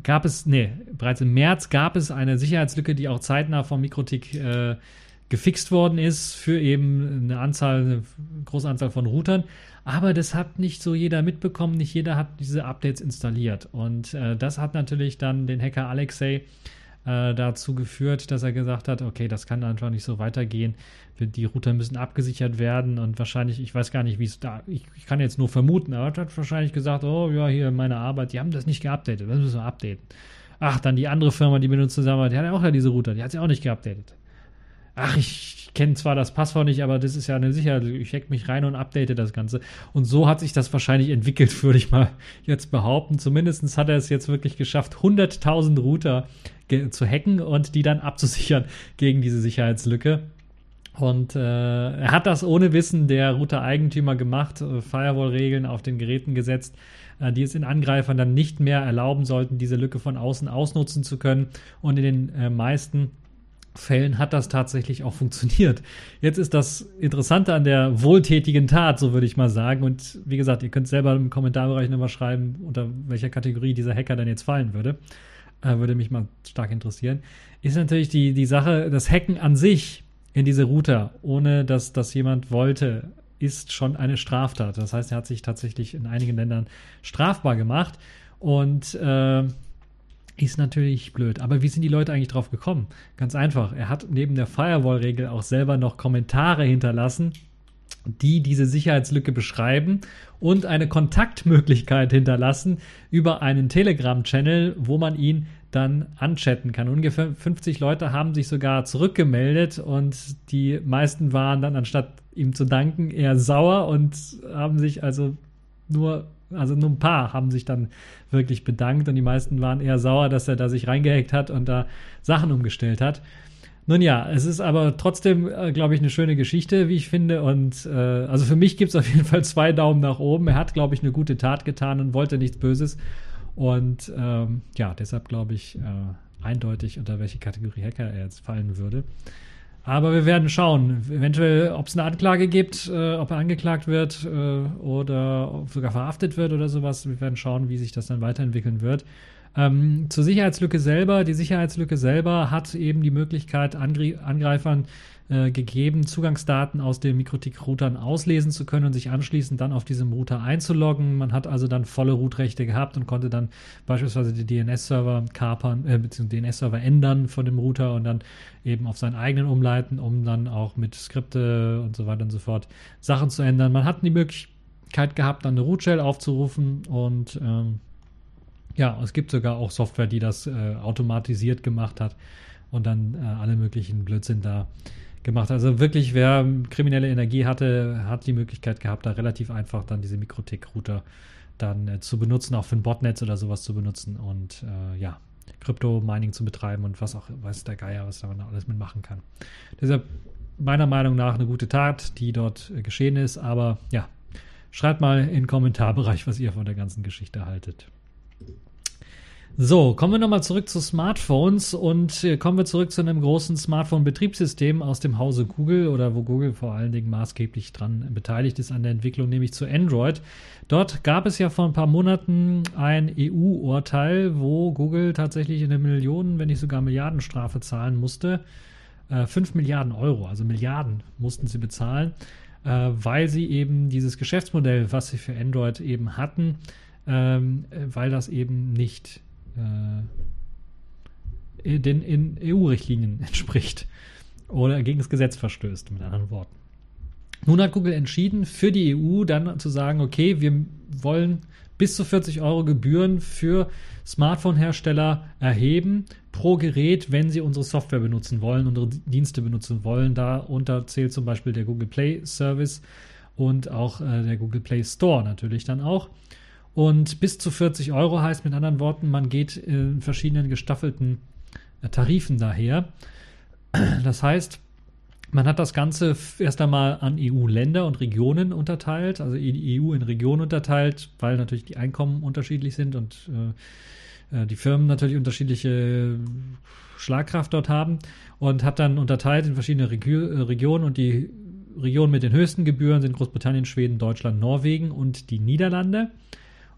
gab es, nee, bereits im März gab es eine Sicherheitslücke, die auch zeitnah von Mikrotik äh, gefixt worden ist für eben eine Anzahl, eine große Anzahl von Routern. Aber das hat nicht so jeder mitbekommen, nicht jeder hat diese Updates installiert. Und äh, das hat natürlich dann den Hacker Alexei äh, dazu geführt, dass er gesagt hat, okay, das kann einfach nicht so weitergehen. Die Router müssen abgesichert werden und wahrscheinlich, ich weiß gar nicht, wie es da, ich, ich, kann jetzt nur vermuten, aber er hat wahrscheinlich gesagt, oh ja, hier meine Arbeit, die haben das nicht geupdatet, das müssen wir updaten. Ach, dann die andere Firma, die mit uns zusammenarbeitet, die hat ja auch ja diese Router, die hat sie auch nicht geupdatet. Ach, ich kenne zwar das Passwort nicht, aber das ist ja eine Sicherheit. Ich hack mich rein und update das Ganze. Und so hat sich das wahrscheinlich entwickelt, würde ich mal jetzt behaupten. Zumindest hat er es jetzt wirklich geschafft, 100.000 Router zu hacken und die dann abzusichern gegen diese Sicherheitslücke. Und äh, er hat das ohne Wissen der Router-Eigentümer gemacht, äh, Firewall-Regeln auf den Geräten gesetzt, äh, die es den Angreifern dann nicht mehr erlauben sollten, diese Lücke von außen ausnutzen zu können. Und in den äh, meisten Fällen hat das tatsächlich auch funktioniert. Jetzt ist das Interessante an der wohltätigen Tat, so würde ich mal sagen. Und wie gesagt, ihr könnt selber im Kommentarbereich nochmal schreiben, unter welcher Kategorie dieser Hacker dann jetzt fallen würde. Äh, würde mich mal stark interessieren. Ist natürlich die, die Sache, das Hacken an sich in diese Router, ohne dass das jemand wollte, ist schon eine Straftat. Das heißt, er hat sich tatsächlich in einigen Ländern strafbar gemacht. Und äh, ist natürlich blöd. Aber wie sind die Leute eigentlich drauf gekommen? Ganz einfach. Er hat neben der Firewall-Regel auch selber noch Kommentare hinterlassen, die diese Sicherheitslücke beschreiben und eine Kontaktmöglichkeit hinterlassen über einen Telegram-Channel, wo man ihn dann anchatten kann. Ungefähr 50 Leute haben sich sogar zurückgemeldet und die meisten waren dann, anstatt ihm zu danken, eher sauer und haben sich also nur also nur ein paar haben sich dann wirklich bedankt und die meisten waren eher sauer, dass er da sich reingehackt hat und da Sachen umgestellt hat. Nun ja, es ist aber trotzdem, äh, glaube ich, eine schöne Geschichte, wie ich finde. Und äh, also für mich gibt es auf jeden Fall zwei Daumen nach oben. Er hat, glaube ich, eine gute Tat getan und wollte nichts Böses. Und ähm, ja, deshalb glaube ich äh, eindeutig, unter welche Kategorie Hacker er jetzt fallen würde. Aber wir werden schauen, eventuell, ob es eine Anklage gibt, äh, ob er angeklagt wird äh, oder sogar verhaftet wird oder sowas. Wir werden schauen, wie sich das dann weiterentwickeln wird. Ähm, zur Sicherheitslücke selber. Die Sicherheitslücke selber hat eben die Möglichkeit, Angreifern äh, gegeben, Zugangsdaten aus den Mikrotik-Routern auslesen zu können und sich anschließend dann auf diesem Router einzuloggen. Man hat also dann volle Root-Rechte gehabt und konnte dann beispielsweise die DNS-Server kapern, äh, beziehungsweise DNS-Server ändern von dem Router und dann eben auf seinen eigenen umleiten, um dann auch mit Skripte und so weiter und so fort Sachen zu ändern. Man hat die Möglichkeit gehabt, dann eine Root-Shell aufzurufen und ähm, ja, es gibt sogar auch Software, die das äh, automatisiert gemacht hat und dann äh, alle möglichen Blödsinn da gemacht. Also wirklich, wer kriminelle Energie hatte, hat die Möglichkeit gehabt, da relativ einfach dann diese Mikrotik-Router dann äh, zu benutzen, auch für ein Botnetz oder sowas zu benutzen und äh, ja, Krypto-Mining zu betreiben und was auch, weiß der Geier, was da man alles mitmachen kann. Deshalb meiner Meinung nach eine gute Tat, die dort äh, geschehen ist, aber ja, schreibt mal in den Kommentarbereich, was ihr von der ganzen Geschichte haltet. So, kommen wir nochmal zurück zu Smartphones und äh, kommen wir zurück zu einem großen Smartphone-Betriebssystem aus dem Hause Google oder wo Google vor allen Dingen maßgeblich dran beteiligt ist an der Entwicklung, nämlich zu Android. Dort gab es ja vor ein paar Monaten ein EU-Urteil, wo Google tatsächlich eine Millionen, wenn nicht sogar Milliardenstrafe zahlen musste. Äh, 5 Milliarden Euro, also Milliarden mussten sie bezahlen, äh, weil sie eben dieses Geschäftsmodell, was sie für Android eben hatten, ähm, weil das eben nicht äh, den in EU-Richtlinien entspricht oder gegen das Gesetz verstößt, mit anderen Worten. Nun hat Google entschieden, für die EU dann zu sagen, okay, wir wollen bis zu 40 Euro Gebühren für Smartphone-Hersteller erheben pro Gerät, wenn sie unsere Software benutzen wollen, unsere Dienste benutzen wollen. Darunter zählt zum Beispiel der Google Play Service und auch äh, der Google Play Store natürlich dann auch. Und bis zu 40 Euro heißt mit anderen Worten, man geht in verschiedenen gestaffelten Tarifen daher. Das heißt, man hat das Ganze erst einmal an EU-Länder und Regionen unterteilt, also die EU in Regionen unterteilt, weil natürlich die Einkommen unterschiedlich sind und äh, äh, die Firmen natürlich unterschiedliche Schlagkraft dort haben und hat dann unterteilt in verschiedene Regio äh, Regionen und die Regionen mit den höchsten Gebühren sind Großbritannien, Schweden, Deutschland, Norwegen und die Niederlande.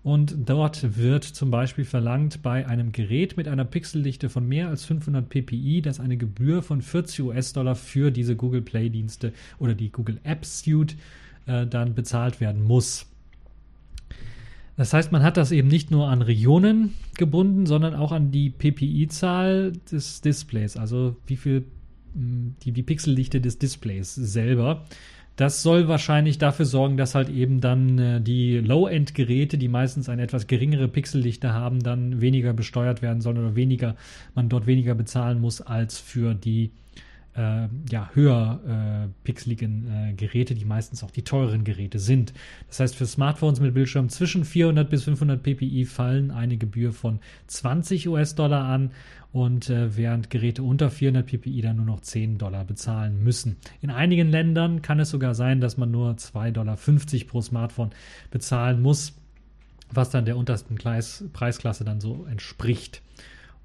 Und dort wird zum Beispiel verlangt, bei einem Gerät mit einer Pixeldichte von mehr als 500 ppi, dass eine Gebühr von 40 US-Dollar für diese Google Play-Dienste oder die Google App Suite äh, dann bezahlt werden muss. Das heißt, man hat das eben nicht nur an Regionen gebunden, sondern auch an die PPI-Zahl des Displays, also wie viel die, die Pixeldichte des Displays selber. Das soll wahrscheinlich dafür sorgen, dass halt eben dann äh, die Low-End-Geräte, die meistens eine etwas geringere Pixeldichte haben, dann weniger besteuert werden sollen oder weniger, man dort weniger bezahlen muss als für die äh, ja, höher äh, pixeligen äh, Geräte, die meistens auch die teureren Geräte sind. Das heißt, für Smartphones mit Bildschirm zwischen 400 bis 500 ppi fallen eine Gebühr von 20 US-Dollar an und äh, während Geräte unter 400 ppi dann nur noch 10 Dollar bezahlen müssen. In einigen Ländern kann es sogar sein, dass man nur 2,50 Dollar pro Smartphone bezahlen muss, was dann der untersten Preis, Preisklasse dann so entspricht.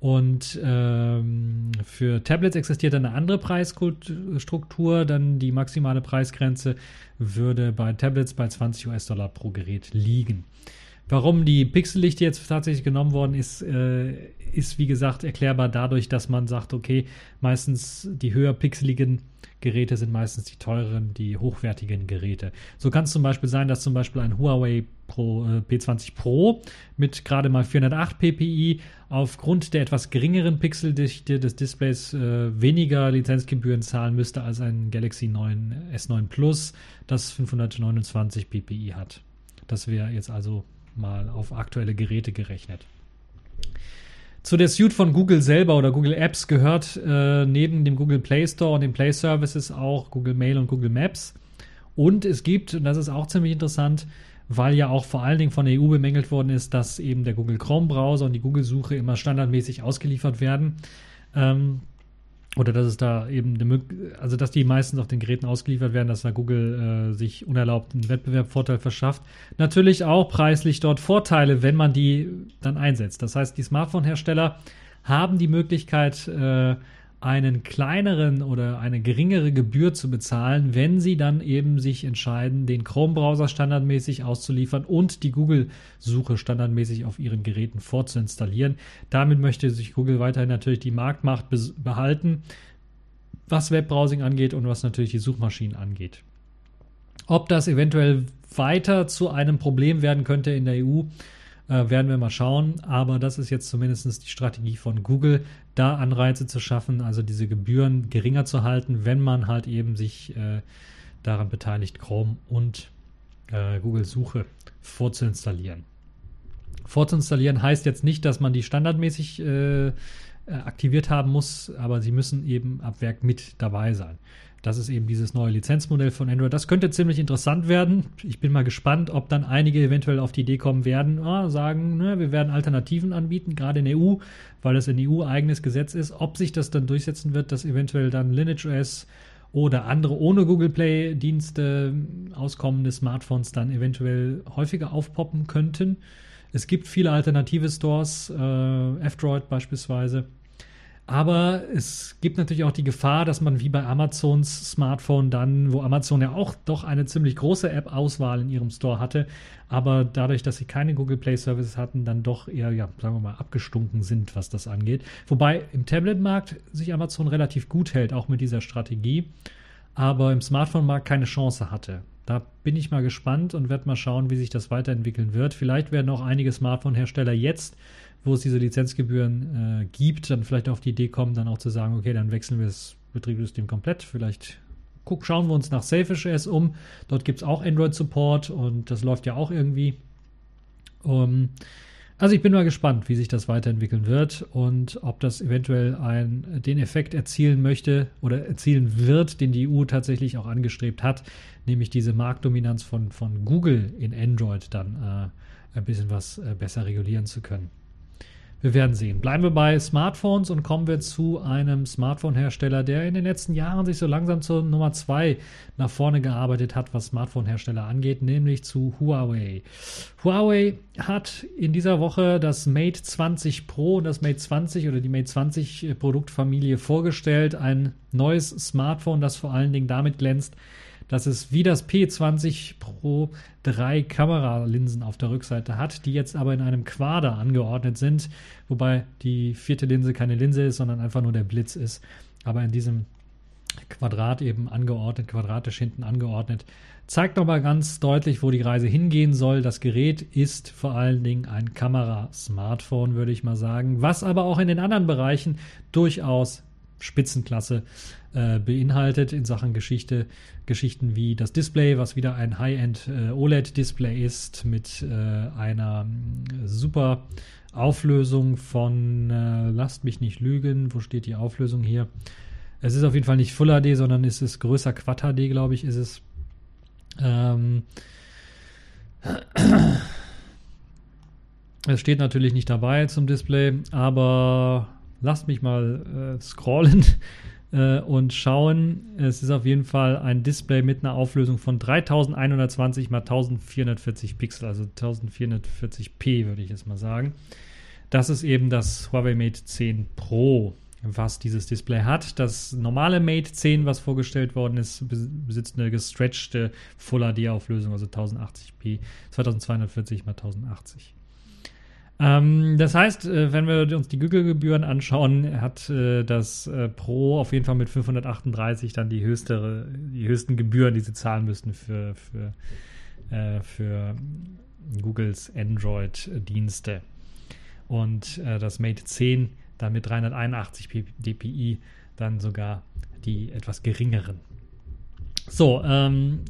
Und ähm, für Tablets existiert eine andere Preisstruktur. Dann die maximale Preisgrenze würde bei Tablets bei 20 US-Dollar pro Gerät liegen. Warum die Pixellichte jetzt tatsächlich genommen worden ist, äh, ist wie gesagt erklärbar dadurch, dass man sagt, okay, meistens die höher pixeligen Geräte sind meistens die teureren, die hochwertigen Geräte. So kann es zum Beispiel sein, dass zum Beispiel ein Huawei Pro, äh, P20 Pro mit gerade mal 408 ppi aufgrund der etwas geringeren Pixeldichte des Displays äh, weniger Lizenzgebühren zahlen müsste als ein Galaxy 9 S9 Plus, das 529 ppi hat. Das wäre jetzt also mal auf aktuelle Geräte gerechnet. Zu der Suite von Google selber oder Google Apps gehört äh, neben dem Google Play Store und den Play Services auch Google Mail und Google Maps. Und es gibt, und das ist auch ziemlich interessant, weil ja auch vor allen Dingen von der EU bemängelt worden ist, dass eben der Google Chrome Browser und die Google-Suche immer standardmäßig ausgeliefert werden. Ähm, oder dass es da eben eine, also dass die meistens auf den Geräten ausgeliefert werden, dass da Google äh, sich unerlaubt einen Wettbewerbsvorteil verschafft. Natürlich auch preislich dort Vorteile, wenn man die dann einsetzt. Das heißt, die Smartphone-Hersteller haben die Möglichkeit, äh, einen kleineren oder eine geringere Gebühr zu bezahlen, wenn sie dann eben sich entscheiden, den Chrome-Browser standardmäßig auszuliefern und die Google-Suche standardmäßig auf ihren Geräten vorzuinstallieren. Damit möchte sich Google weiterhin natürlich die Marktmacht behalten, was Webbrowsing angeht und was natürlich die Suchmaschinen angeht. Ob das eventuell weiter zu einem Problem werden könnte in der EU, äh, werden wir mal schauen. Aber das ist jetzt zumindest die Strategie von Google, da Anreize zu schaffen, also diese Gebühren geringer zu halten, wenn man halt eben sich äh, daran beteiligt, Chrome und äh, Google Suche vorzuinstallieren. Vorzuinstallieren heißt jetzt nicht, dass man die standardmäßig äh, äh aktiviert haben muss, aber sie müssen eben ab Werk mit dabei sein. Das ist eben dieses neue Lizenzmodell von Android. Das könnte ziemlich interessant werden. Ich bin mal gespannt, ob dann einige eventuell auf die Idee kommen werden, ah, sagen, ne, wir werden Alternativen anbieten, gerade in der EU, weil es ein EU-eigenes Gesetz ist. Ob sich das dann durchsetzen wird, dass eventuell dann Lineage OS oder andere ohne Google Play Dienste auskommende Smartphones dann eventuell häufiger aufpoppen könnten. Es gibt viele alternative Stores, äh, F-Droid beispielsweise aber es gibt natürlich auch die Gefahr, dass man wie bei Amazons Smartphone dann, wo Amazon ja auch doch eine ziemlich große App-Auswahl in ihrem Store hatte, aber dadurch, dass sie keine Google Play Services hatten, dann doch eher, ja, sagen wir mal, abgestunken sind, was das angeht. Wobei im Tablet-Markt sich Amazon relativ gut hält, auch mit dieser Strategie, aber im Smartphone-Markt keine Chance hatte. Da bin ich mal gespannt und werde mal schauen, wie sich das weiterentwickeln wird. Vielleicht werden auch einige Smartphone-Hersteller jetzt wo es diese Lizenzgebühren äh, gibt, dann vielleicht auf die Idee kommen, dann auch zu sagen, okay, dann wechseln wir das Betriebssystem komplett. Vielleicht guck, schauen wir uns nach Selfish OS um. Dort gibt es auch Android-Support und das läuft ja auch irgendwie. Um, also ich bin mal gespannt, wie sich das weiterentwickeln wird und ob das eventuell ein, den Effekt erzielen möchte oder erzielen wird, den die EU tatsächlich auch angestrebt hat, nämlich diese Marktdominanz von, von Google in Android dann äh, ein bisschen was äh, besser regulieren zu können. Wir werden sehen. Bleiben wir bei Smartphones und kommen wir zu einem Smartphone-Hersteller, der in den letzten Jahren sich so langsam zur Nummer 2 nach vorne gearbeitet hat, was Smartphone-Hersteller angeht, nämlich zu Huawei. Huawei hat in dieser Woche das Mate 20 Pro und das Mate 20 oder die Mate 20 Produktfamilie vorgestellt. Ein neues Smartphone, das vor allen Dingen damit glänzt, dass es wie das P20 Pro drei Kameralinsen auf der Rückseite hat, die jetzt aber in einem Quader angeordnet sind, wobei die vierte Linse keine Linse ist, sondern einfach nur der Blitz ist. Aber in diesem Quadrat eben angeordnet, quadratisch hinten angeordnet, zeigt nochmal ganz deutlich, wo die Reise hingehen soll. Das Gerät ist vor allen Dingen ein Kamera-Smartphone, würde ich mal sagen, was aber auch in den anderen Bereichen durchaus Spitzenklasse äh, beinhaltet in Sachen Geschichte. Geschichten wie das Display, was wieder ein High-End äh, OLED-Display ist mit äh, einer äh, super Auflösung von, äh, lasst mich nicht lügen, wo steht die Auflösung hier? Es ist auf jeden Fall nicht Full HD, sondern es ist größer Quad HD, glaube ich, ist es. Ähm, es steht natürlich nicht dabei zum Display, aber lasst mich mal äh, scrollen äh, und schauen. Es ist auf jeden Fall ein Display mit einer Auflösung von 3120 x 1440 Pixel, also 1440p würde ich jetzt mal sagen. Das ist eben das Huawei Mate 10 Pro, was dieses Display hat. Das normale Mate 10, was vorgestellt worden ist, besitzt eine gestretchte Full HD Auflösung, also 1080p, 2240 x 1080. Ähm, das heißt, äh, wenn wir uns die Google-Gebühren anschauen, hat äh, das äh, Pro auf jeden Fall mit 538 dann die, höchste, die höchsten Gebühren, die sie zahlen müssten für, für, äh, für Googles Android-Dienste. Und äh, das Mate 10 dann mit 381 dpi dann sogar die etwas geringeren. So, ähm,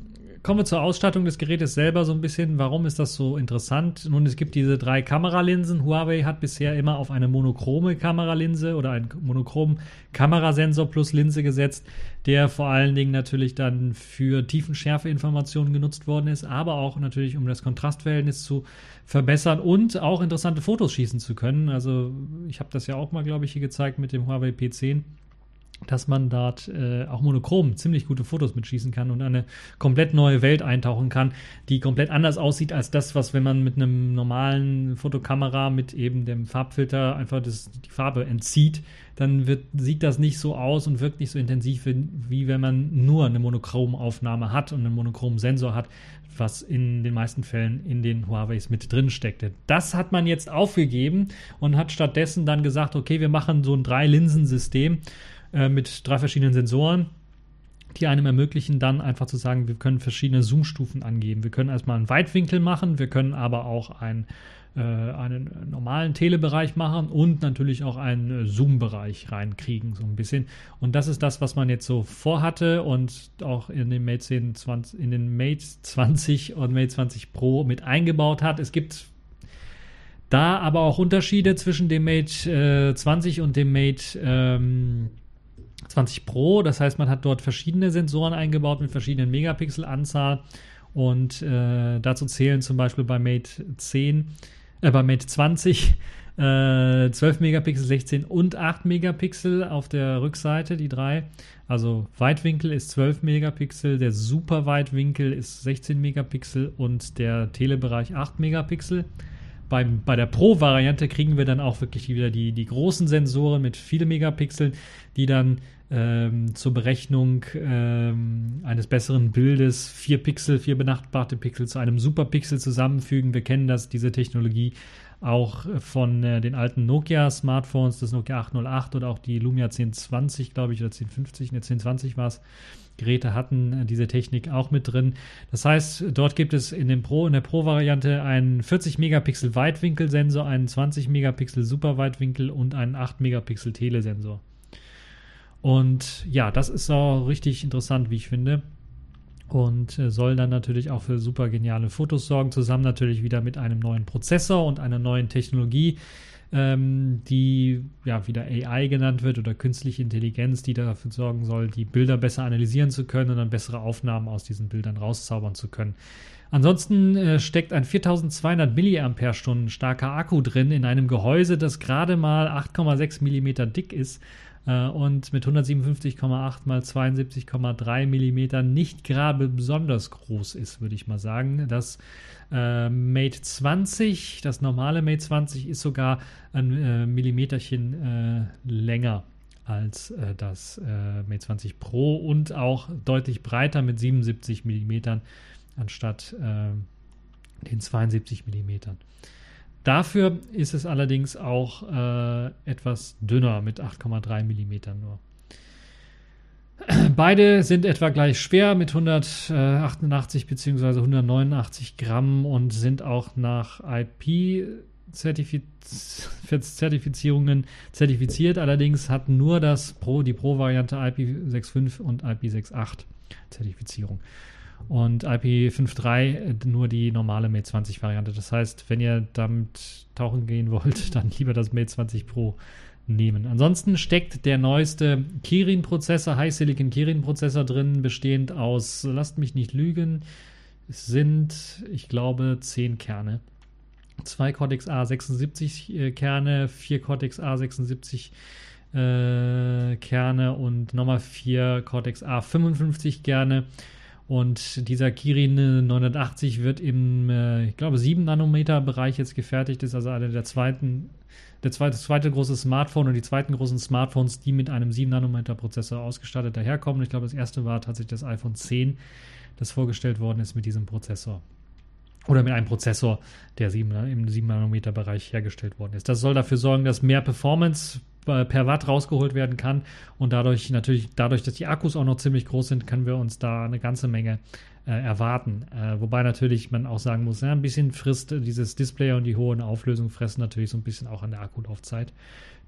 kommen wir zur Ausstattung des Gerätes selber so ein bisschen. Warum ist das so interessant? Nun, es gibt diese drei Kameralinsen. Huawei hat bisher immer auf eine monochrome Kameralinse oder einen monochromen Kamerasensor plus Linse gesetzt, der vor allen Dingen natürlich dann für Tiefenschärfeinformationen genutzt worden ist, aber auch natürlich, um das Kontrastverhältnis zu verbessern und auch interessante Fotos schießen zu können. Also ich habe das ja auch mal, glaube ich, hier gezeigt mit dem Huawei P10 dass man dort äh, auch monochrom ziemlich gute Fotos mitschießen kann und eine komplett neue Welt eintauchen kann, die komplett anders aussieht als das, was wenn man mit einem normalen Fotokamera mit eben dem Farbfilter einfach das, die Farbe entzieht, dann wird, sieht das nicht so aus und wirkt nicht so intensiv, wie, wie wenn man nur eine Monochromaufnahme hat und einen monochromen Sensor hat, was in den meisten Fällen in den Huaweis mit drin steckte. Das hat man jetzt aufgegeben und hat stattdessen dann gesagt, okay, wir machen so ein Drei-Linsen-System äh, mit drei verschiedenen Sensoren, die einem ermöglichen, dann einfach zu sagen, wir können verschiedene Zoom-Stufen angeben. Wir können erstmal einen Weitwinkel machen, wir können aber auch ein, äh, einen normalen Telebereich machen und natürlich auch einen Zoom-Bereich reinkriegen, so ein bisschen. Und das ist das, was man jetzt so vorhatte und auch in den Mate 10, 20, in den Mate 20 und Mate 20 Pro mit eingebaut hat. Es gibt da aber auch Unterschiede zwischen dem Mate äh, 20 und dem Mate ähm, 20 Pro. Das heißt, man hat dort verschiedene Sensoren eingebaut mit verschiedenen Megapixel-Anzahl. Und äh, dazu zählen zum Beispiel bei Mate 10, äh, bei Mate 20 äh, 12 Megapixel, 16 und 8 Megapixel auf der Rückseite, die drei. Also Weitwinkel ist 12 Megapixel, der Superweitwinkel ist 16 Megapixel und der Telebereich 8 Megapixel. Beim, bei der Pro-Variante kriegen wir dann auch wirklich wieder die, die großen Sensoren mit vielen Megapixeln, die dann ähm, zur Berechnung ähm, eines besseren Bildes vier Pixel, vier benachbarte Pixel zu einem Superpixel zusammenfügen. Wir kennen das, diese Technologie auch von äh, den alten Nokia-Smartphones, das Nokia 808 oder auch die Lumia 1020, glaube ich, oder 1050, ne, 1020 war es. Geräte hatten äh, diese Technik auch mit drin. Das heißt, dort gibt es in, dem Pro, in der Pro-Variante einen 40 Megapixel Weitwinkelsensor, einen 20 Megapixel Superweitwinkel und einen 8 Megapixel Telesensor. Und ja, das ist auch richtig interessant, wie ich finde. Und äh, soll dann natürlich auch für super geniale Fotos sorgen, zusammen natürlich wieder mit einem neuen Prozessor und einer neuen Technologie, ähm, die ja wieder AI genannt wird oder künstliche Intelligenz, die dafür sorgen soll, die Bilder besser analysieren zu können und dann bessere Aufnahmen aus diesen Bildern rauszaubern zu können. Ansonsten äh, steckt ein 4200 mAh starker Akku drin in einem Gehäuse, das gerade mal 8,6 mm dick ist und mit 157,8 mal 72,3 mm nicht gerade besonders groß ist, würde ich mal sagen. Das äh, Mate 20, das normale Mate 20 ist sogar ein äh, Millimeterchen äh, länger als äh, das äh, Mate 20 Pro und auch deutlich breiter mit 77 mm anstatt äh, den 72 mm. Dafür ist es allerdings auch äh, etwas dünner mit 8,3 mm nur. Beide sind etwa gleich schwer mit 188 bzw. 189 Gramm und sind auch nach IP Zertifizierungen zertifiziert. Allerdings hat nur das Pro, die Pro-Variante IP65 und IP68 Zertifizierung. Und IP53 nur die normale Mate 20 Variante. Das heißt, wenn ihr damit tauchen gehen wollt, dann lieber das Mate 20 Pro nehmen. Ansonsten steckt der neueste Kirin-Prozessor, High Silicon Kirin-Prozessor drin, bestehend aus, lasst mich nicht lügen, es sind, ich glaube, 10 Kerne zwei Cortex A76 äh, Kerne, vier Cortex A76 äh, Kerne und nochmal vier Cortex A55 Kerne. Und dieser Kirin 980 wird im, äh, ich glaube, 7 Nanometer Bereich jetzt gefertigt. Ist also einer der zweiten, der zweite, zweite große Smartphone und die zweiten großen Smartphones, die mit einem 7 Nanometer Prozessor ausgestattet daherkommen. Ich glaube, das erste war tatsächlich das iPhone 10, das vorgestellt worden ist mit diesem Prozessor oder mit einem Prozessor, der 7, im 7 Nanometer Bereich hergestellt worden ist. Das soll dafür sorgen, dass mehr Performance äh, per Watt rausgeholt werden kann und dadurch natürlich, dadurch, dass die Akkus auch noch ziemlich groß sind, können wir uns da eine ganze Menge äh, erwarten. Äh, wobei natürlich man auch sagen muss, ja, ein bisschen frisst dieses Display und die hohe Auflösung fressen natürlich so ein bisschen auch an der Akkulaufzeit.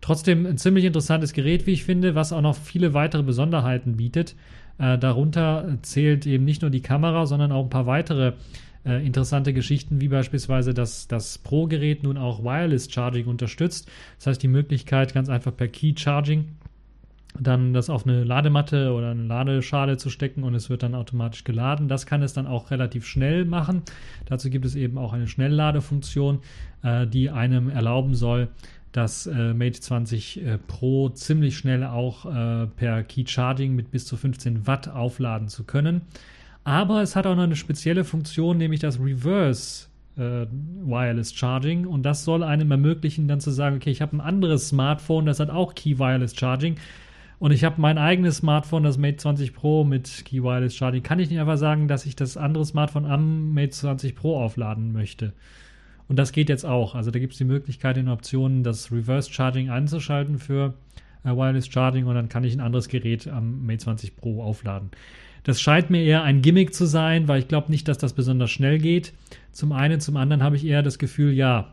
Trotzdem ein ziemlich interessantes Gerät, wie ich finde, was auch noch viele weitere Besonderheiten bietet. Äh, darunter zählt eben nicht nur die Kamera, sondern auch ein paar weitere äh, interessante Geschichten, wie beispielsweise, dass das Pro-Gerät nun auch Wireless Charging unterstützt. Das heißt, die Möglichkeit, ganz einfach per Key Charging dann das auf eine Ladematte oder eine Ladeschale zu stecken und es wird dann automatisch geladen. Das kann es dann auch relativ schnell machen. Dazu gibt es eben auch eine Schnellladefunktion, äh, die einem erlauben soll, das äh, Mate 20 äh, Pro ziemlich schnell auch äh, per Key Charging mit bis zu 15 Watt aufladen zu können. Aber es hat auch noch eine spezielle Funktion, nämlich das Reverse äh, Wireless Charging. Und das soll einem ermöglichen, dann zu sagen, okay, ich habe ein anderes Smartphone, das hat auch Key Wireless Charging. Und ich habe mein eigenes Smartphone, das Mate 20 Pro mit Key Wireless Charging. Kann ich nicht einfach sagen, dass ich das andere Smartphone am Mate 20 Pro aufladen möchte? Und das geht jetzt auch. Also da gibt es die Möglichkeit in Optionen, das Reverse Charging einzuschalten für äh, Wireless Charging und dann kann ich ein anderes Gerät am Mate 20 Pro aufladen. Das scheint mir eher ein Gimmick zu sein, weil ich glaube nicht, dass das besonders schnell geht. Zum einen, zum anderen habe ich eher das Gefühl, ja,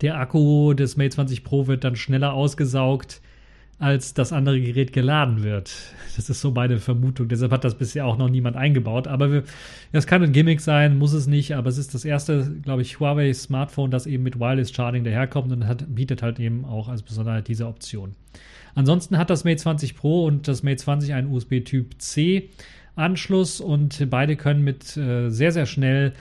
der Akku des Mate 20 Pro wird dann schneller ausgesaugt, als das andere Gerät geladen wird. Das ist so meine Vermutung. Deshalb hat das bisher auch noch niemand eingebaut. Aber das kann ein Gimmick sein, muss es nicht. Aber es ist das erste, glaube ich, Huawei Smartphone, das eben mit Wireless Charging daherkommt und hat, bietet halt eben auch als Besonderheit diese Option. Ansonsten hat das Mate 20 Pro und das Mate 20 einen USB-Typ C Anschluss und beide können mit äh, sehr, sehr schnell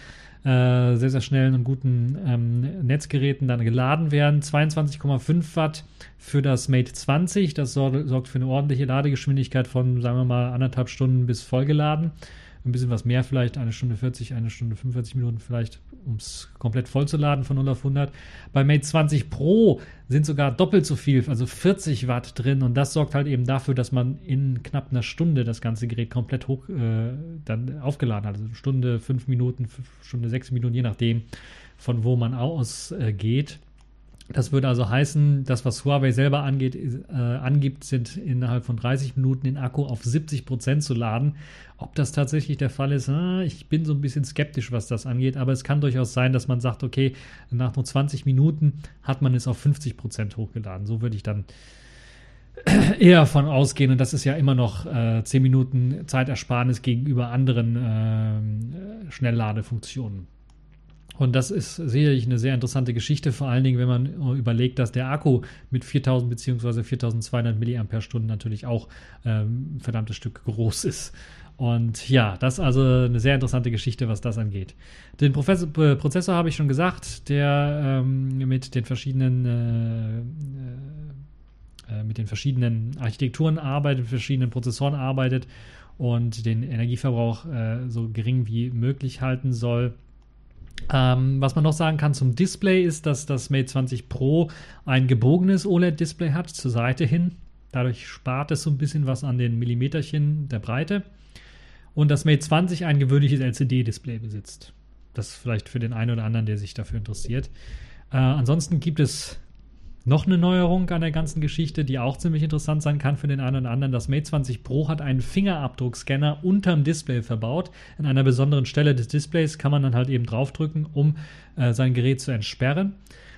äh, sehr, sehr schnellen und guten ähm, Netzgeräten dann geladen werden. 22,5 Watt für das Mate 20. Das sorgt für eine ordentliche Ladegeschwindigkeit von, sagen wir mal, anderthalb Stunden bis vollgeladen ein bisschen was mehr vielleicht, eine Stunde 40, eine Stunde 45 Minuten vielleicht, um es komplett vollzuladen von 0 auf 100. Bei Mate 20 Pro sind sogar doppelt so viel, also 40 Watt drin und das sorgt halt eben dafür, dass man in knapp einer Stunde das ganze Gerät komplett hoch äh, dann aufgeladen hat. Also Stunde, 5 Minuten, Stunde 6 Minuten, je nachdem, von wo man ausgeht. Äh, das würde also heißen, das, was Huawei selber angeht, äh, angibt, sind innerhalb von 30 Minuten den Akku auf 70 Prozent zu laden. Ob das tatsächlich der Fall ist, äh, ich bin so ein bisschen skeptisch, was das angeht, aber es kann durchaus sein, dass man sagt, okay, nach nur 20 Minuten hat man es auf 50 Prozent hochgeladen. So würde ich dann eher von ausgehen und das ist ja immer noch äh, 10 Minuten Zeitersparnis gegenüber anderen äh, Schnellladefunktionen. Und das ist sicherlich eine sehr interessante Geschichte, vor allen Dingen, wenn man überlegt, dass der Akku mit 4000 bzw. 4200 mAh natürlich auch ähm, ein verdammtes Stück groß ist. Und ja, das ist also eine sehr interessante Geschichte, was das angeht. Den Professor, äh, Prozessor habe ich schon gesagt, der ähm, mit den verschiedenen äh, äh, mit den verschiedenen Architekturen arbeitet, mit verschiedenen Prozessoren arbeitet und den Energieverbrauch äh, so gering wie möglich halten soll. Ähm, was man noch sagen kann zum Display ist, dass das Mate 20 Pro ein gebogenes OLED-Display hat, zur Seite hin. Dadurch spart es so ein bisschen was an den Millimeterchen der Breite. Und das Mate 20 ein gewöhnliches LCD-Display besitzt. Das vielleicht für den einen oder anderen, der sich dafür interessiert. Äh, ansonsten gibt es noch eine Neuerung an der ganzen Geschichte, die auch ziemlich interessant sein kann für den einen oder anderen. Das Mate 20 Pro hat einen Fingerabdruckscanner unterm Display verbaut. An einer besonderen Stelle des Displays kann man dann halt eben draufdrücken, um äh, sein Gerät zu entsperren.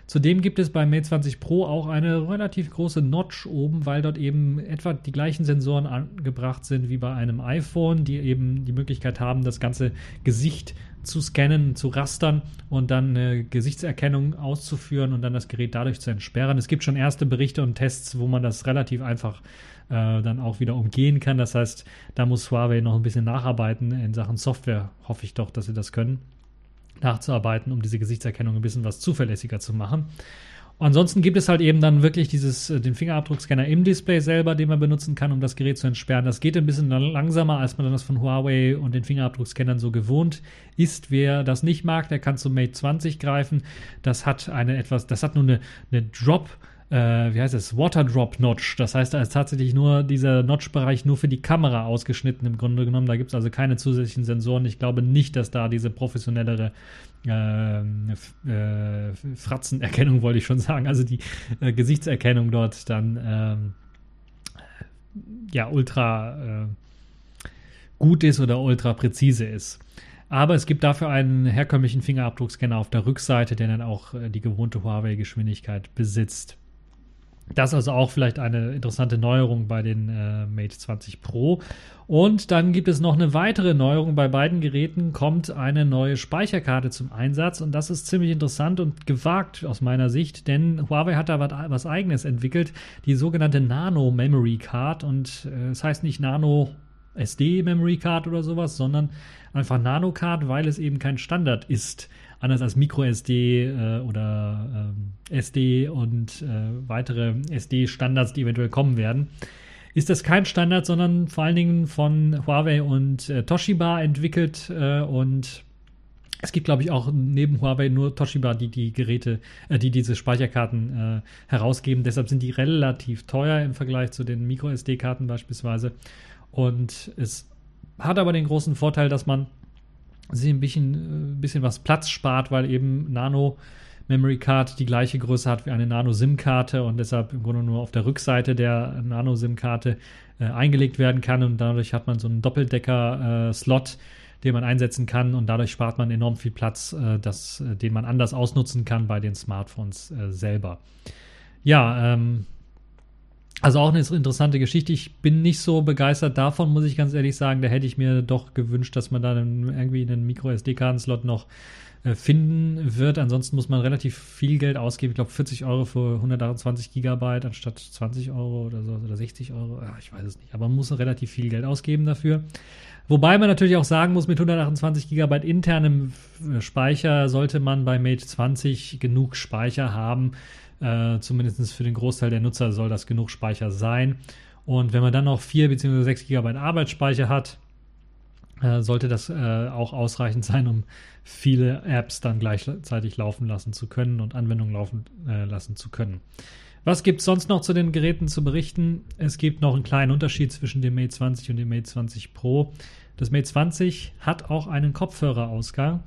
Zudem gibt es beim Mate 20 Pro auch eine relativ große Notch oben, weil dort eben etwa die gleichen Sensoren angebracht sind wie bei einem iPhone, die eben die Möglichkeit haben, das ganze Gesicht zu scannen, zu rastern und dann eine Gesichtserkennung auszuführen und dann das Gerät dadurch zu entsperren. Es gibt schon erste Berichte und Tests, wo man das relativ einfach äh, dann auch wieder umgehen kann. Das heißt, da muss Huawei noch ein bisschen nacharbeiten in Sachen Software. Hoffe ich doch, dass sie das können nachzuarbeiten, um diese Gesichtserkennung ein bisschen was zuverlässiger zu machen. Ansonsten gibt es halt eben dann wirklich dieses, äh, den Fingerabdruckscanner im Display selber, den man benutzen kann, um das Gerät zu entsperren. Das geht ein bisschen langsamer, als man das von Huawei und den Fingerabdruckscannern so gewohnt ist. Wer das nicht mag, der kann zum Mate 20 greifen. Das hat eine etwas, das hat nur eine, eine Drop- äh, wie heißt es, Waterdrop Notch. Das heißt, da ist tatsächlich nur dieser Notch-Bereich nur für die Kamera ausgeschnitten im Grunde genommen. Da gibt es also keine zusätzlichen Sensoren. Ich glaube nicht, dass da diese professionellere äh, äh, Fratzenerkennung, wollte ich schon sagen, also die äh, Gesichtserkennung dort dann ähm, ja ultra äh, gut ist oder ultra präzise ist. Aber es gibt dafür einen herkömmlichen Fingerabdruckscanner auf der Rückseite, der dann auch äh, die gewohnte Huawei-Geschwindigkeit besitzt. Das ist also auch vielleicht eine interessante Neuerung bei den äh, Mate 20 Pro. Und dann gibt es noch eine weitere Neuerung. Bei beiden Geräten kommt eine neue Speicherkarte zum Einsatz. Und das ist ziemlich interessant und gewagt aus meiner Sicht, denn Huawei hat da was, eigenes entwickelt, die sogenannte Nano Memory Card. Und äh, es heißt nicht Nano SD Memory Card oder sowas, sondern einfach Nano Card, weil es eben kein Standard ist anders als MicroSD äh, oder ähm, SD und äh, weitere SD-Standards, die eventuell kommen werden, ist das kein Standard, sondern vor allen Dingen von Huawei und äh, Toshiba entwickelt äh, und es gibt, glaube ich, auch neben Huawei nur Toshiba, die die Geräte, äh, die diese Speicherkarten äh, herausgeben. Deshalb sind die relativ teuer im Vergleich zu den MicroSD-Karten beispielsweise. Und es hat aber den großen Vorteil, dass man sich ein bisschen, ein äh, bisschen was Platz spart, weil eben Nano Memory Card die gleiche Größe hat wie eine Nano SIM-Karte und deshalb im Grunde nur auf der Rückseite der Nano SIM-Karte äh, eingelegt werden kann und dadurch hat man so einen Doppeldecker-Slot, äh, den man einsetzen kann und dadurch spart man enorm viel Platz, äh, das, äh, den man anders ausnutzen kann bei den Smartphones äh, selber. Ja, ähm, also auch eine interessante Geschichte. Ich bin nicht so begeistert davon, muss ich ganz ehrlich sagen. Da hätte ich mir doch gewünscht, dass man da irgendwie einen Micro-SD-Karten-Slot noch äh, finden wird. Ansonsten muss man relativ viel Geld ausgeben. Ich glaube 40 Euro für 128 Gigabyte anstatt 20 Euro oder so oder 60 Euro. Ja, ich weiß es nicht. Aber man muss relativ viel Geld ausgeben dafür. Wobei man natürlich auch sagen muss, mit 128 Gigabyte internem äh, Speicher sollte man bei Mate 20 genug Speicher haben äh, zumindest für den Großteil der Nutzer soll das genug Speicher sein. Und wenn man dann noch 4 bzw. 6 GB Arbeitsspeicher hat, äh, sollte das äh, auch ausreichend sein, um viele Apps dann gleichzeitig laufen lassen zu können und Anwendungen laufen äh, lassen zu können. Was gibt es sonst noch zu den Geräten zu berichten? Es gibt noch einen kleinen Unterschied zwischen dem Mate 20 und dem Mate 20 Pro. Das Mate 20 hat auch einen Kopfhörerausgang.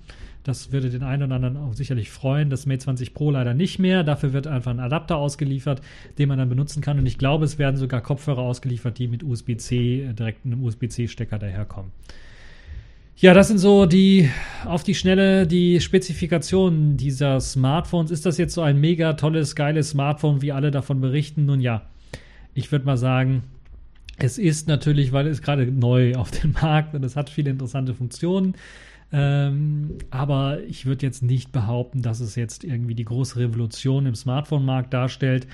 Das würde den einen oder anderen auch sicherlich freuen. Das Mate 20 Pro leider nicht mehr. Dafür wird einfach ein Adapter ausgeliefert, den man dann benutzen kann. Und ich glaube, es werden sogar Kopfhörer ausgeliefert, die mit USB-C, äh, direkt einem USB-C-Stecker daherkommen. Ja, das sind so die auf die Schnelle die Spezifikationen dieser Smartphones. Ist das jetzt so ein mega tolles, geiles Smartphone, wie alle davon berichten? Nun ja, ich würde mal sagen, es ist natürlich, weil es gerade neu auf dem Markt und es hat viele interessante Funktionen. Ähm, aber ich würde jetzt nicht behaupten, dass es jetzt irgendwie die große Revolution im Smartphone-Markt darstellt.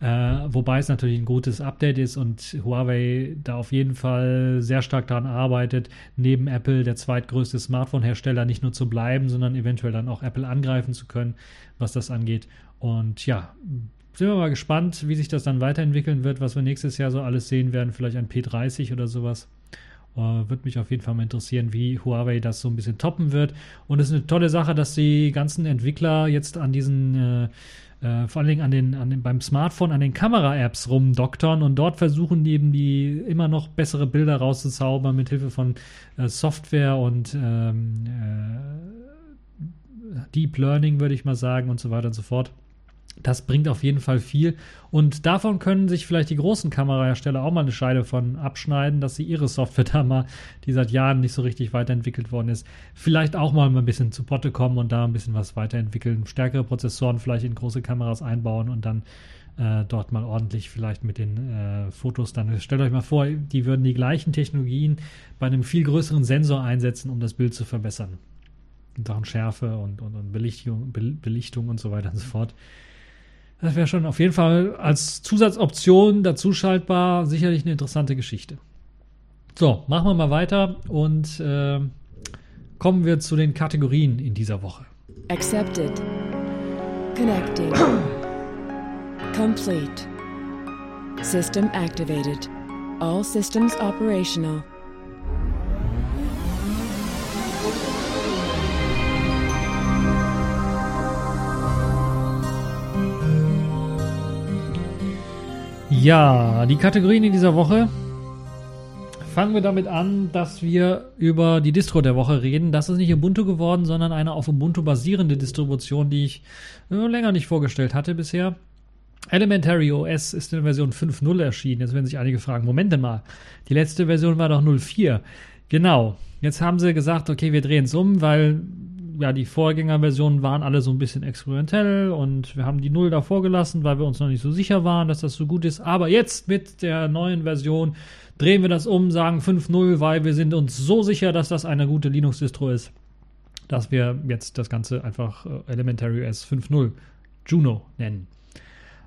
Äh, wobei es natürlich ein gutes Update ist und Huawei da auf jeden Fall sehr stark daran arbeitet, neben Apple der zweitgrößte Smartphone-Hersteller nicht nur zu bleiben, sondern eventuell dann auch Apple angreifen zu können, was das angeht. Und ja, sind wir mal gespannt, wie sich das dann weiterentwickeln wird, was wir nächstes Jahr so alles sehen werden. Vielleicht ein P30 oder sowas. Uh, Würde mich auf jeden Fall mal interessieren, wie Huawei das so ein bisschen toppen wird. Und es ist eine tolle Sache, dass die ganzen Entwickler jetzt an diesen äh, äh, vor allen Dingen an den, an den, beim Smartphone an den Kamera-Apps rumdoktern und dort versuchen die eben die immer noch bessere Bilder rauszuzaubern mit Hilfe von äh, Software und ähm, äh, Deep Learning, würde ich mal sagen, und so weiter und so fort. Das bringt auf jeden Fall viel. Und davon können sich vielleicht die großen Kamerahersteller auch mal eine Scheide von abschneiden, dass sie ihre Software da mal, die seit Jahren nicht so richtig weiterentwickelt worden ist, vielleicht auch mal ein bisschen zu Potte kommen und da ein bisschen was weiterentwickeln. Stärkere Prozessoren vielleicht in große Kameras einbauen und dann äh, dort mal ordentlich vielleicht mit den äh, Fotos dann. Stellt euch mal vor, die würden die gleichen Technologien bei einem viel größeren Sensor einsetzen, um das Bild zu verbessern. In Sachen Schärfe und, und, und Belichtung, Belichtung und so weiter und so fort. Das wäre schon auf jeden Fall als Zusatzoption dazu schaltbar sicherlich eine interessante Geschichte. So, machen wir mal weiter und äh, kommen wir zu den Kategorien in dieser Woche. Accepted. Connecting. Complete. System activated. All systems operational. Ja, die Kategorien in dieser Woche. Fangen wir damit an, dass wir über die Distro der Woche reden. Das ist nicht Ubuntu geworden, sondern eine auf Ubuntu basierende Distribution, die ich äh, länger nicht vorgestellt hatte bisher. Elementary OS ist in Version 5.0 erschienen. Jetzt werden sich einige fragen, Moment mal, die letzte Version war doch 0.4. Genau, jetzt haben sie gesagt, okay, wir drehen es um, weil ja, die Vorgängerversionen waren alle so ein bisschen experimentell und wir haben die Null davor gelassen, weil wir uns noch nicht so sicher waren, dass das so gut ist. Aber jetzt mit der neuen Version drehen wir das um, sagen 5.0, weil wir sind uns so sicher, dass das eine gute Linux-Distro ist, dass wir jetzt das Ganze einfach äh, Elementary OS 5.0 Juno nennen.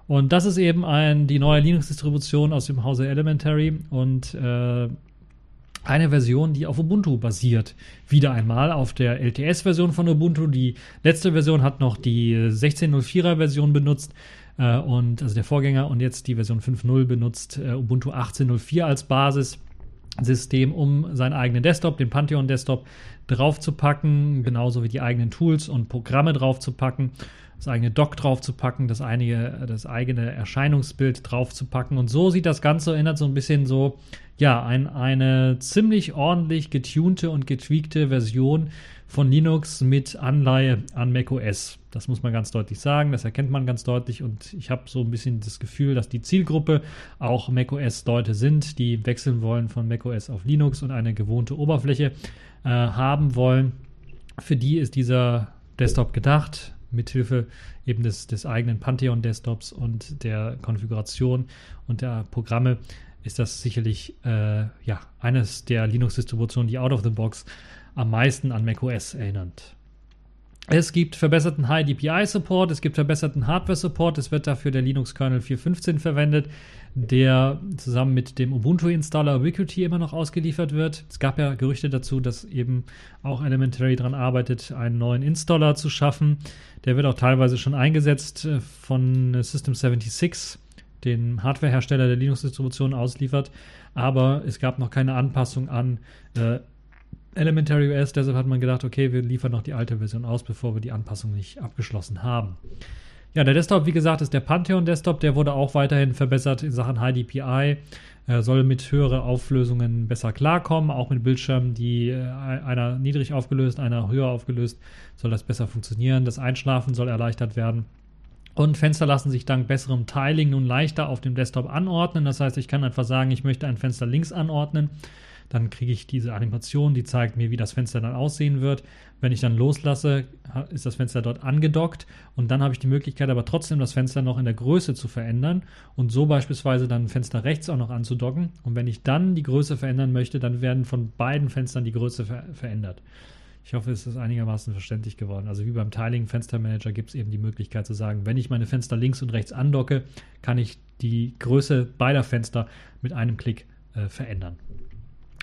Und das ist eben ein, die neue Linux-Distribution aus dem Hause Elementary und äh, eine Version, die auf Ubuntu basiert. Wieder einmal auf der LTS-Version von Ubuntu. Die letzte Version hat noch die 16.04er Version benutzt äh, und also der Vorgänger und jetzt die Version 5.0 benutzt äh, Ubuntu 18.04 als Basissystem, um seinen eigenen Desktop, den Pantheon Desktop, draufzupacken, genauso wie die eigenen Tools und Programme draufzupacken das eigene Dock draufzupacken, das, einige, das eigene Erscheinungsbild draufzupacken. Und so sieht das Ganze, erinnert so ein bisschen so ja, ein, eine ziemlich ordentlich getunte und getweakte Version von Linux mit Anleihe an macOS. Das muss man ganz deutlich sagen, das erkennt man ganz deutlich und ich habe so ein bisschen das Gefühl, dass die Zielgruppe auch macOS-Leute sind, die wechseln wollen von macOS auf Linux und eine gewohnte Oberfläche äh, haben wollen. Für die ist dieser Desktop gedacht, mithilfe eben des, des eigenen Pantheon-Desktops und der Konfiguration und der Programme ist das sicherlich äh, ja, eines der Linux-Distributionen, die out of the box am meisten an macOS erinnert. Es gibt verbesserten High DPI Support, es gibt verbesserten Hardware Support, es wird dafür der Linux Kernel 4.15 verwendet, der zusammen mit dem Ubuntu Installer Ubiquiti immer noch ausgeliefert wird. Es gab ja Gerüchte dazu, dass eben auch Elementary daran arbeitet, einen neuen Installer zu schaffen. Der wird auch teilweise schon eingesetzt äh, von System 76 den Hardwarehersteller der Linux-Distribution ausliefert, aber es gab noch keine Anpassung an äh, Elementary OS, deshalb hat man gedacht, okay, wir liefern noch die alte Version aus, bevor wir die Anpassung nicht abgeschlossen haben. Ja, der Desktop, wie gesagt, ist der Pantheon Desktop, der wurde auch weiterhin verbessert in Sachen High DPI, er soll mit höheren Auflösungen besser klarkommen, auch mit Bildschirmen, die äh, einer niedrig aufgelöst, einer höher aufgelöst, soll das besser funktionieren. Das Einschlafen soll erleichtert werden. Und Fenster lassen sich dank besserem Tiling nun leichter auf dem Desktop anordnen. Das heißt, ich kann einfach sagen, ich möchte ein Fenster links anordnen. Dann kriege ich diese Animation, die zeigt mir, wie das Fenster dann aussehen wird. Wenn ich dann loslasse, ist das Fenster dort angedockt und dann habe ich die Möglichkeit aber trotzdem das Fenster noch in der Größe zu verändern und so beispielsweise dann Fenster rechts auch noch anzudocken. Und wenn ich dann die Größe verändern möchte, dann werden von beiden Fenstern die Größe ver verändert. Ich hoffe, es ist einigermaßen verständlich geworden. Also wie beim Tiling Fenstermanager gibt es eben die Möglichkeit zu sagen, wenn ich meine Fenster links und rechts andocke, kann ich die Größe beider Fenster mit einem Klick äh, verändern.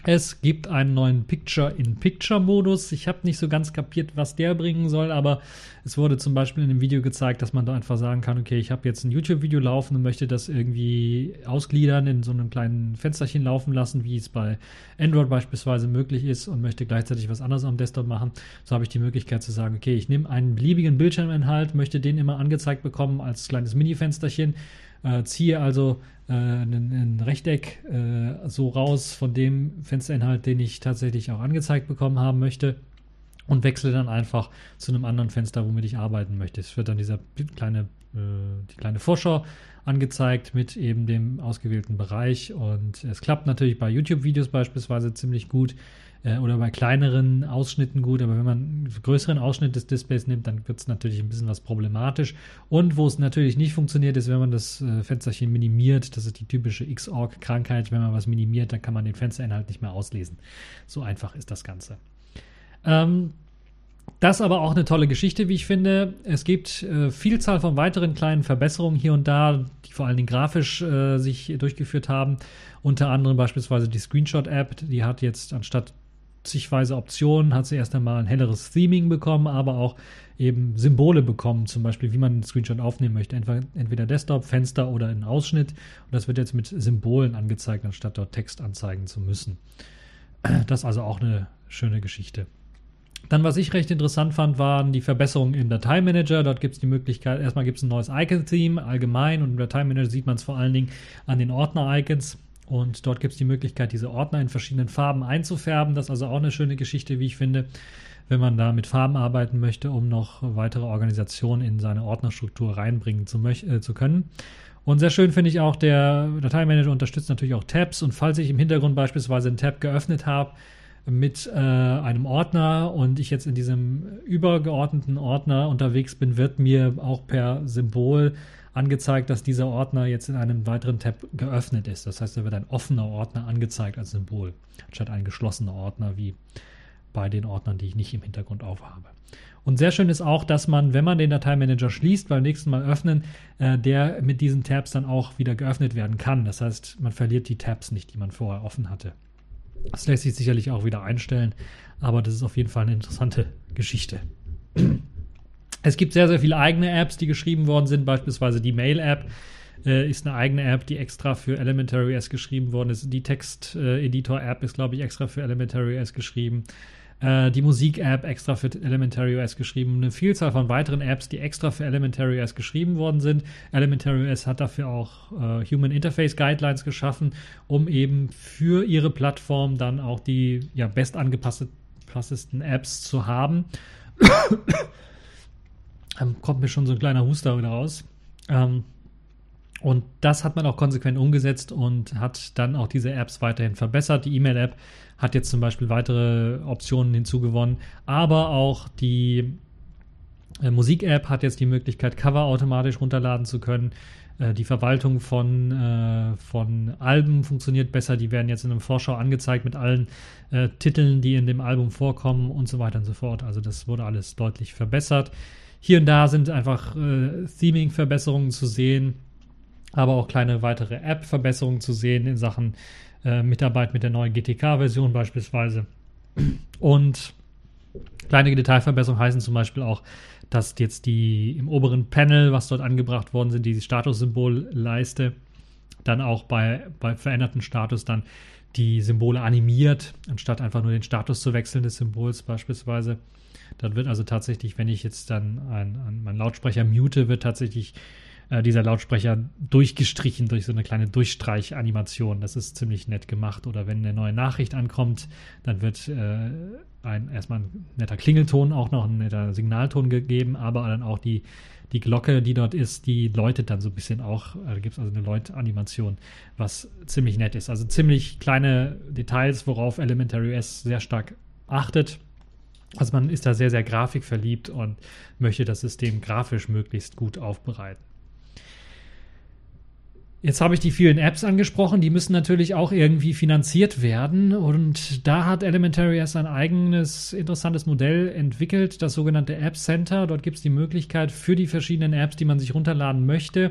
Es gibt einen neuen Picture-in-Picture-Modus. Ich habe nicht so ganz kapiert, was der bringen soll, aber es wurde zum Beispiel in dem Video gezeigt, dass man da einfach sagen kann, okay, ich habe jetzt ein YouTube-Video laufen und möchte das irgendwie ausgliedern, in so einem kleinen Fensterchen laufen lassen, wie es bei Android beispielsweise möglich ist und möchte gleichzeitig was anderes am Desktop machen. So habe ich die Möglichkeit zu sagen, okay, ich nehme einen beliebigen Bildschirminhalt, möchte den immer angezeigt bekommen als kleines Mini-Fensterchen äh, ziehe also äh, ein, ein, Rechteck äh, so raus von dem Fensterinhalt, den ich tatsächlich auch angezeigt bekommen haben möchte und wechsle dann einfach zu einem anderen Fenster, womit ich arbeiten möchte. Es wird dann dieser kleine, äh, die kleine Vorschau angezeigt mit eben dem ausgewählten Bereich und es klappt natürlich bei YouTube-Videos beispielsweise ziemlich gut äh, oder bei kleineren Ausschnitten gut, aber wenn man einen größeren Ausschnitt des Displays nimmt, dann wird es natürlich ein bisschen was problematisch. Und wo es natürlich nicht funktioniert, ist, wenn man das äh, Fensterchen minimiert. Das ist die typische Xorg-Krankheit. Wenn man was minimiert, dann kann man den Fensterinhalt nicht mehr auslesen. So einfach ist das Ganze. Ähm, das aber auch eine tolle Geschichte, wie ich finde. Es gibt äh, Vielzahl von weiteren kleinen Verbesserungen hier und da, die vor allen Dingen grafisch äh, sich durchgeführt haben. Unter anderem beispielsweise die Screenshot-App, die hat jetzt anstatt zigweise Optionen, hat sie erst einmal ein helleres Theming bekommen, aber auch eben Symbole bekommen, zum Beispiel, wie man einen Screenshot aufnehmen möchte. Entweder Desktop, Fenster oder einen Ausschnitt. Und das wird jetzt mit Symbolen angezeigt, anstatt dort Text anzeigen zu müssen. Das ist also auch eine schöne Geschichte. Dann, was ich recht interessant fand, waren die Verbesserungen im Dateimanager. Dort gibt es die Möglichkeit, erstmal gibt es ein neues Icon-Theme allgemein und im Dateimanager sieht man es vor allen Dingen an den Ordner-Icons. Und dort gibt es die Möglichkeit, diese Ordner in verschiedenen Farben einzufärben. Das ist also auch eine schöne Geschichte, wie ich finde, wenn man da mit Farben arbeiten möchte, um noch weitere Organisationen in seine Ordnerstruktur reinbringen zu, äh, zu können. Und sehr schön finde ich auch, der Dateimanager unterstützt natürlich auch Tabs. Und falls ich im Hintergrund beispielsweise einen Tab geöffnet habe mit äh, einem Ordner und ich jetzt in diesem übergeordneten Ordner unterwegs bin, wird mir auch per Symbol angezeigt, dass dieser Ordner jetzt in einem weiteren Tab geöffnet ist. Das heißt, da wird ein offener Ordner angezeigt als Symbol, anstatt ein geschlossener Ordner wie bei den Ordnern, die ich nicht im Hintergrund aufhabe. Und sehr schön ist auch, dass man, wenn man den Dateimanager schließt, beim nächsten Mal öffnen, äh, der mit diesen Tabs dann auch wieder geöffnet werden kann. Das heißt, man verliert die Tabs nicht, die man vorher offen hatte. Das lässt sich sicherlich auch wieder einstellen, aber das ist auf jeden Fall eine interessante Geschichte. Es gibt sehr, sehr viele eigene Apps, die geschrieben worden sind, beispielsweise die Mail-App äh, ist eine eigene App, die extra für Elementary OS geschrieben worden ist. Die Text-Editor-App ist, glaube ich, extra für Elementary OS geschrieben. Äh, die Musik-App extra für Elementary OS geschrieben. Eine Vielzahl von weiteren Apps, die extra für Elementary OS geschrieben worden sind. Elementary OS hat dafür auch äh, Human Interface Guidelines geschaffen, um eben für ihre Plattform dann auch die ja, best angepasstesten Apps zu haben. Ähm, kommt mir schon so ein kleiner Huster wieder raus. Ähm, und das hat man auch konsequent umgesetzt und hat dann auch diese Apps weiterhin verbessert. Die E-Mail-App hat jetzt zum Beispiel weitere Optionen hinzugewonnen, aber auch die äh, Musik-App hat jetzt die Möglichkeit, Cover automatisch runterladen zu können. Äh, die Verwaltung von, äh, von Alben funktioniert besser. Die werden jetzt in einem Vorschau angezeigt mit allen äh, Titeln, die in dem Album vorkommen und so weiter und so fort. Also das wurde alles deutlich verbessert. Hier und da sind einfach äh, Theming-Verbesserungen zu sehen, aber auch kleine weitere App-Verbesserungen zu sehen in Sachen äh, Mitarbeit mit der neuen GTK-Version beispielsweise. Und kleine Detailverbesserungen heißen zum Beispiel auch, dass jetzt die im oberen Panel, was dort angebracht worden sind, die Statussymbolleiste, dann auch bei, bei veränderten Status dann die Symbole animiert, anstatt einfach nur den Status zu wechseln des Symbols beispielsweise. Dann wird also tatsächlich, wenn ich jetzt dann einen, meinen Lautsprecher mute, wird tatsächlich äh, dieser Lautsprecher durchgestrichen durch so eine kleine Durchstreichanimation. Das ist ziemlich nett gemacht. Oder wenn eine neue Nachricht ankommt, dann wird äh, ein, erstmal ein netter Klingelton, auch noch ein netter Signalton gegeben, aber dann auch die, die Glocke, die dort ist, die läutet dann so ein bisschen auch. Da gibt es also eine Läut-Animation, was ziemlich nett ist. Also ziemlich kleine Details, worauf Elementary OS sehr stark achtet. Also man ist da sehr, sehr grafikverliebt und möchte das System grafisch möglichst gut aufbereiten. Jetzt habe ich die vielen Apps angesprochen, die müssen natürlich auch irgendwie finanziert werden. Und da hat Elementary S ein eigenes interessantes Modell entwickelt, das sogenannte App Center. Dort gibt es die Möglichkeit für die verschiedenen Apps, die man sich runterladen möchte,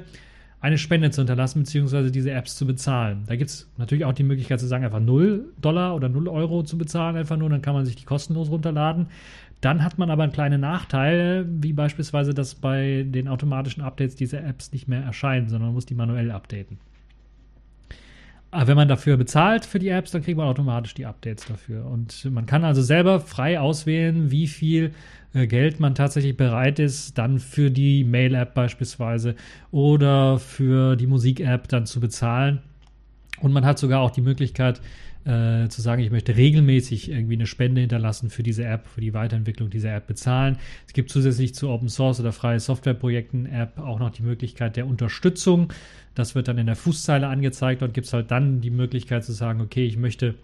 eine Spende zu hinterlassen, beziehungsweise diese Apps zu bezahlen. Da gibt es natürlich auch die Möglichkeit zu sagen, einfach 0 Dollar oder 0 Euro zu bezahlen, einfach nur, dann kann man sich die kostenlos runterladen. Dann hat man aber einen kleinen Nachteil, wie beispielsweise, dass bei den automatischen Updates diese Apps nicht mehr erscheinen, sondern man muss die manuell updaten. Aber wenn man dafür bezahlt für die Apps, dann kriegt man automatisch die Updates dafür. Und man kann also selber frei auswählen, wie viel äh, Geld man tatsächlich bereit ist, dann für die Mail-App beispielsweise oder für die Musik-App dann zu bezahlen. Und man hat sogar auch die Möglichkeit, äh, zu sagen, ich möchte regelmäßig irgendwie eine Spende hinterlassen für diese App, für die Weiterentwicklung dieser App bezahlen. Es gibt zusätzlich zu Open Source oder freie Softwareprojekten App auch noch die Möglichkeit der Unterstützung. Das wird dann in der Fußzeile angezeigt und gibt es halt dann die Möglichkeit zu sagen, okay, ich möchte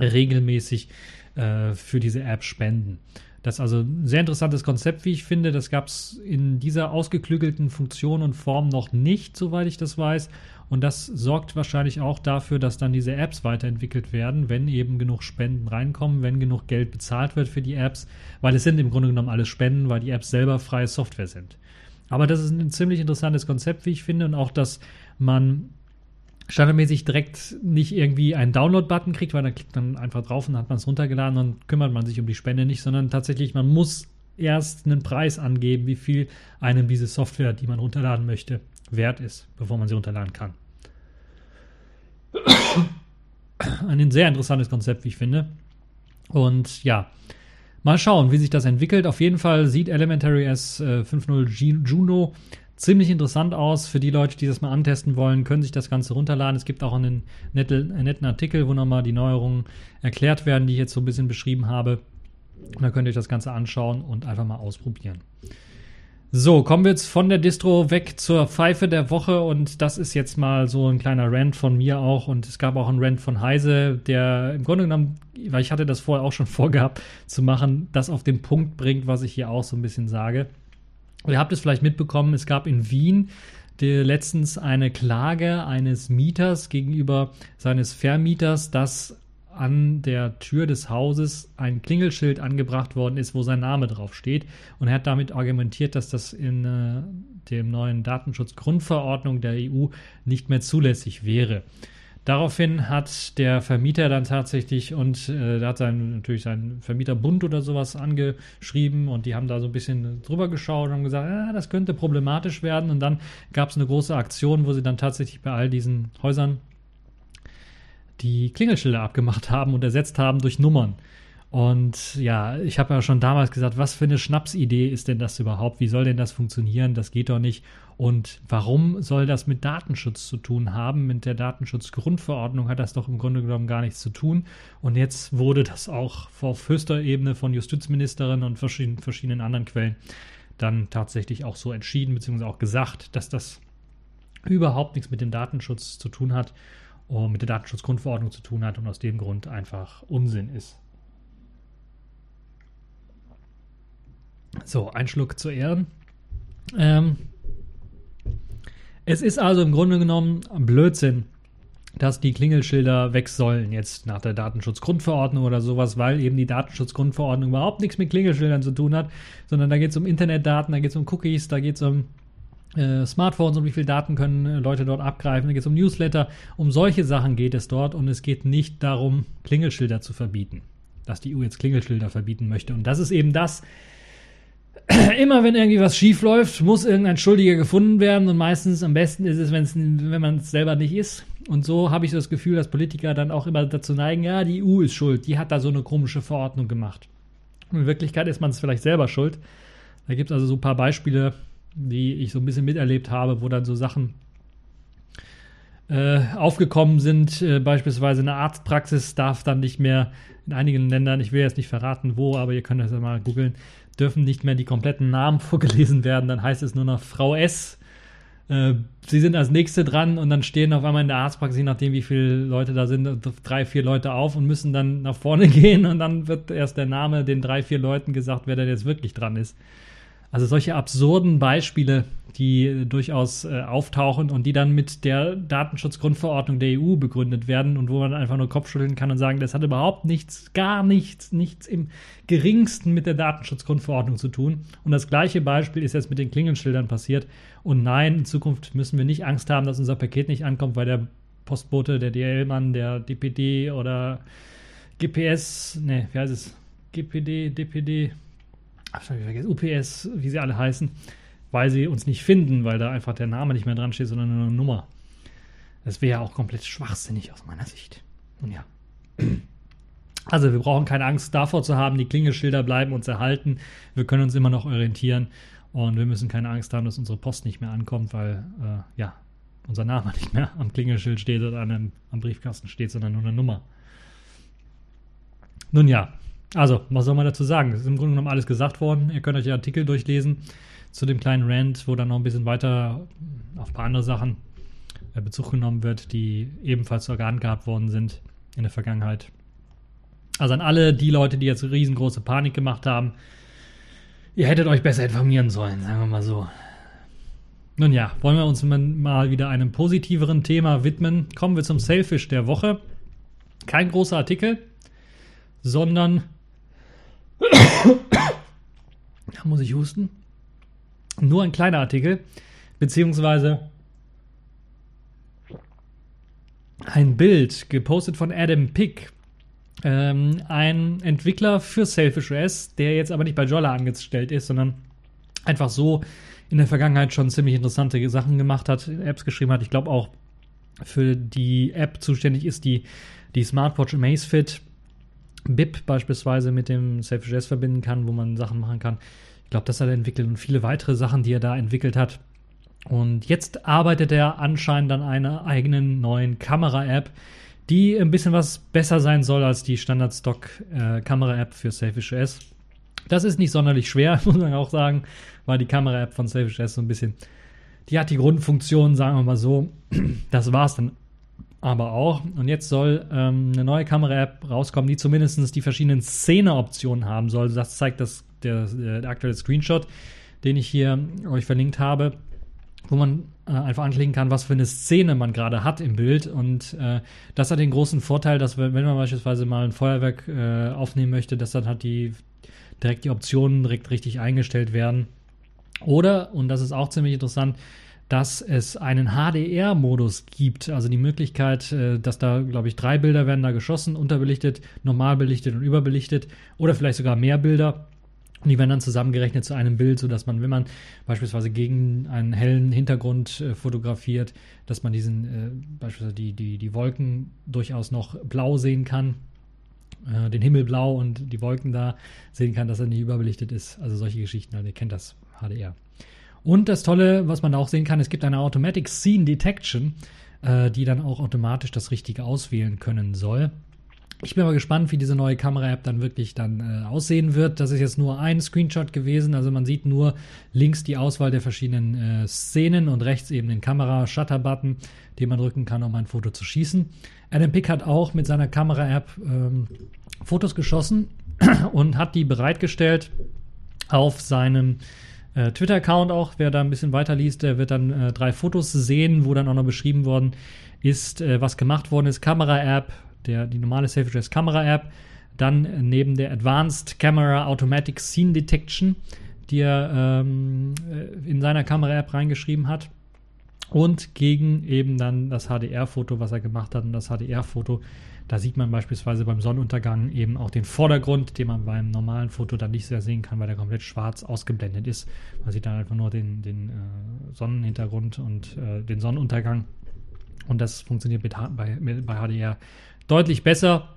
regelmäßig äh, für diese App spenden. Das ist also ein sehr interessantes Konzept, wie ich finde. Das gab es in dieser ausgeklügelten Funktion und Form noch nicht, soweit ich das weiß. Und das sorgt wahrscheinlich auch dafür, dass dann diese Apps weiterentwickelt werden, wenn eben genug Spenden reinkommen, wenn genug Geld bezahlt wird für die Apps, weil es sind im Grunde genommen alles Spenden, weil die Apps selber freie Software sind. Aber das ist ein ziemlich interessantes Konzept, wie ich finde, und auch, dass man standardmäßig direkt nicht irgendwie einen Download-Button kriegt, weil dann klickt man einfach drauf und hat man es runtergeladen und kümmert man sich um die Spende nicht, sondern tatsächlich, man muss erst einen Preis angeben, wie viel einem diese Software, die man runterladen möchte, wert ist, bevor man sie runterladen kann. Ein sehr interessantes Konzept, wie ich finde. Und ja, mal schauen, wie sich das entwickelt. Auf jeden Fall sieht Elementary S äh, 5.0 Juno ziemlich interessant aus. Für die Leute, die das mal antesten wollen, können sich das Ganze runterladen. Es gibt auch einen netten, einen netten Artikel, wo nochmal die Neuerungen erklärt werden, die ich jetzt so ein bisschen beschrieben habe. Und da könnt ihr euch das Ganze anschauen und einfach mal ausprobieren. So, kommen wir jetzt von der Distro weg zur Pfeife der Woche und das ist jetzt mal so ein kleiner Rant von mir auch und es gab auch einen Rant von Heise, der im Grunde genommen, weil ich hatte das vorher auch schon vorgehabt zu machen, das auf den Punkt bringt, was ich hier auch so ein bisschen sage. Ihr habt es vielleicht mitbekommen, es gab in Wien letztens eine Klage eines Mieters gegenüber seines Vermieters, dass an der Tür des Hauses ein Klingelschild angebracht worden ist, wo sein Name drauf steht. Und er hat damit argumentiert, dass das in äh, dem neuen Datenschutzgrundverordnung der EU nicht mehr zulässig wäre. Daraufhin hat der Vermieter dann tatsächlich und äh, da hat sein, natürlich sein Vermieterbund oder sowas angeschrieben und die haben da so ein bisschen drüber geschaut und gesagt, ah, das könnte problematisch werden. Und dann gab es eine große Aktion, wo sie dann tatsächlich bei all diesen Häusern die Klingelschilder abgemacht haben und ersetzt haben durch Nummern. Und ja, ich habe ja schon damals gesagt, was für eine Schnapsidee ist denn das überhaupt? Wie soll denn das funktionieren? Das geht doch nicht. Und warum soll das mit Datenschutz zu tun haben? Mit der Datenschutzgrundverordnung hat das doch im Grunde genommen gar nichts zu tun. Und jetzt wurde das auch auf höchster Ebene von Justizministerin und verschiedenen, verschiedenen anderen Quellen dann tatsächlich auch so entschieden, beziehungsweise auch gesagt, dass das überhaupt nichts mit dem Datenschutz zu tun hat mit der Datenschutzgrundverordnung zu tun hat und aus dem Grund einfach Unsinn ist. So, ein Schluck zu Ehren. Ähm, es ist also im Grunde genommen Blödsinn, dass die Klingelschilder weg sollen jetzt nach der Datenschutzgrundverordnung oder sowas, weil eben die Datenschutzgrundverordnung überhaupt nichts mit Klingelschildern zu tun hat, sondern da geht es um Internetdaten, da geht es um Cookies, da geht es um Smartphones und wie viele Daten können äh, Leute dort abgreifen. Da geht es um Newsletter. Um solche Sachen geht es dort und es geht nicht darum, Klingelschilder zu verbieten. Dass die EU jetzt Klingelschilder verbieten möchte. Und das ist eben das, immer wenn irgendwie was schief läuft, muss irgendein Schuldiger gefunden werden und meistens am besten ist es, wenn man es selber nicht ist. Und so habe ich das Gefühl, dass Politiker dann auch immer dazu neigen, ja, die EU ist schuld, die hat da so eine komische Verordnung gemacht. Und in Wirklichkeit ist man es vielleicht selber schuld. Da gibt es also so ein paar Beispiele, die ich so ein bisschen miterlebt habe, wo dann so Sachen äh, aufgekommen sind. Äh, beispielsweise eine Arztpraxis darf dann nicht mehr in einigen Ländern, ich will jetzt nicht verraten wo, aber ihr könnt das ja mal googeln, dürfen nicht mehr die kompletten Namen vorgelesen werden. Dann heißt es nur noch Frau S. Äh, sie sind als Nächste dran und dann stehen auf einmal in der Arztpraxis, je nachdem wie viele Leute da sind, drei, vier Leute auf und müssen dann nach vorne gehen und dann wird erst der Name den drei, vier Leuten gesagt, wer da jetzt wirklich dran ist. Also solche absurden Beispiele, die durchaus äh, auftauchen und die dann mit der Datenschutzgrundverordnung der EU begründet werden und wo man einfach nur Kopfschütteln kann und sagen, das hat überhaupt nichts, gar nichts, nichts im geringsten mit der Datenschutzgrundverordnung zu tun. Und das gleiche Beispiel ist jetzt mit den Klingelschildern passiert. Und nein, in Zukunft müssen wir nicht Angst haben, dass unser Paket nicht ankommt, weil der Postbote, der DL-Mann, der DPD oder GPS, ne, wie heißt es? GPD, DPD, ach, UPS, wie sie alle heißen, weil sie uns nicht finden, weil da einfach der Name nicht mehr dran steht, sondern nur eine Nummer. Das wäre ja auch komplett schwachsinnig aus meiner Sicht. Nun ja. Also wir brauchen keine Angst davor zu haben, die Klingelschilder bleiben uns erhalten. Wir können uns immer noch orientieren und wir müssen keine Angst haben, dass unsere Post nicht mehr ankommt, weil äh, ja, unser Name nicht mehr am Klingelschild steht oder an am Briefkasten steht, sondern nur eine Nummer. Nun ja, also, was soll man dazu sagen? Es ist im Grunde genommen alles gesagt worden. Ihr könnt euch die Artikel durchlesen zu dem kleinen Rant, wo dann noch ein bisschen weiter auf ein paar andere Sachen äh, Bezug genommen wird, die ebenfalls organ gehabt worden sind in der Vergangenheit. Also an alle die Leute, die jetzt riesengroße Panik gemacht haben, ihr hättet euch besser informieren sollen, sagen wir mal so. Nun ja, wollen wir uns mal wieder einem positiveren Thema widmen. Kommen wir zum Selfish der Woche. Kein großer Artikel, sondern da muss ich husten. Nur ein kleiner Artikel, beziehungsweise ein Bild gepostet von Adam Pick, ähm, ein Entwickler für Selfish OS, der jetzt aber nicht bei Jolla angestellt ist, sondern einfach so in der Vergangenheit schon ziemlich interessante Sachen gemacht hat, Apps geschrieben hat. Ich glaube auch für die App zuständig ist, die die Smartwatch Amazfit BIP beispielsweise mit dem Self-JS verbinden kann, wo man Sachen machen kann. Ich glaube, das hat er entwickelt und viele weitere Sachen, die er da entwickelt hat. Und jetzt arbeitet er anscheinend an einer eigenen neuen Kamera-App, die ein bisschen was besser sein soll als die Standard-Stock-Kamera-App äh, für Selfish OS. Das ist nicht sonderlich schwer, muss man auch sagen, weil die Kamera-App von Selfish OS so ein bisschen, die hat die Grundfunktion, sagen wir mal so. Das war es dann aber auch. Und jetzt soll ähm, eine neue Kamera-App rauskommen, die zumindest die verschiedenen Szene-Optionen haben soll. Das zeigt das, der, der aktuelle Screenshot, den ich hier euch verlinkt habe, wo man äh, einfach anklicken kann, was für eine Szene man gerade hat im Bild. Und äh, das hat den großen Vorteil, dass wenn man beispielsweise mal ein Feuerwerk äh, aufnehmen möchte, dass dann hat die direkt die Optionen direkt richtig eingestellt werden. Oder, und das ist auch ziemlich interessant, dass es einen HDR-Modus gibt, also die Möglichkeit, äh, dass da, glaube ich, drei Bilder werden da geschossen, unterbelichtet, normal belichtet und überbelichtet oder vielleicht sogar mehr Bilder. Und die werden dann zusammengerechnet zu einem Bild, sodass man, wenn man beispielsweise gegen einen hellen Hintergrund äh, fotografiert, dass man diesen, äh, beispielsweise die, die, die Wolken durchaus noch blau sehen kann, den Himmel blau und die Wolken da sehen kann, dass er nicht überbelichtet ist. Also solche Geschichten, also ihr kennt das HDR. Und das Tolle, was man da auch sehen kann, es gibt eine Automatic Scene Detection, äh, die dann auch automatisch das Richtige auswählen können soll. Ich bin aber gespannt, wie diese neue Kamera-App dann wirklich dann äh, aussehen wird. Das ist jetzt nur ein Screenshot gewesen. Also man sieht nur links die Auswahl der verschiedenen äh, Szenen und rechts eben den Kamera-Shutter-Button, den man drücken kann, um ein Foto zu schießen. Adam Pick hat auch mit seiner Kamera-App ähm, Fotos geschossen und hat die bereitgestellt auf seinem äh, Twitter-Account auch. Wer da ein bisschen weiter liest, der wird dann äh, drei Fotos sehen, wo dann auch noch beschrieben worden ist, äh, was gemacht worden ist. Kamera-App, die normale SafeJS Kamera-App. Dann neben der Advanced Camera Automatic Scene Detection, die er ähm, äh, in seiner Kamera-App reingeschrieben hat. Und gegen eben dann das HDR-Foto, was er gemacht hat. Und das HDR-Foto da sieht man beispielsweise beim Sonnenuntergang eben auch den Vordergrund, den man beim normalen Foto dann nicht sehr sehen kann, weil der komplett schwarz ausgeblendet ist. Man sieht dann einfach nur den, den äh, Sonnenhintergrund und äh, den Sonnenuntergang. Und das funktioniert mit, bei, mit, bei HDR deutlich besser.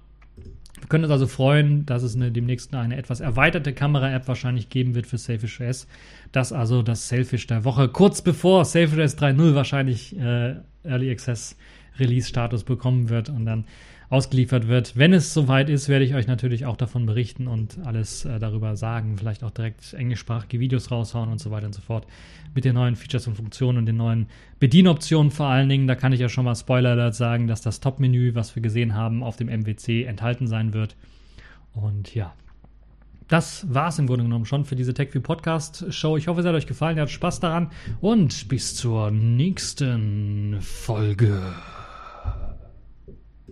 Wir können uns also freuen, dass es eine, demnächst eine etwas erweiterte Kamera-App wahrscheinlich geben wird für Selfish OS. Das also das Selfish der Woche, kurz bevor Selfish OS 3.0 wahrscheinlich äh, Early Access Release-Status bekommen wird und dann ausgeliefert wird. Wenn es soweit ist, werde ich euch natürlich auch davon berichten und alles äh, darüber sagen. Vielleicht auch direkt englischsprachige Videos raushauen und so weiter und so fort. Mit den neuen Features und Funktionen und den neuen Bedienoptionen vor allen Dingen. Da kann ich ja schon mal Spoiler Alert sagen, dass das Top-Menü, was wir gesehen haben, auf dem MWC enthalten sein wird. Und ja, das war es im Grunde genommen schon für diese TechView Podcast Show. Ich hoffe, es hat euch gefallen, ihr habt Spaß daran und bis zur nächsten Folge.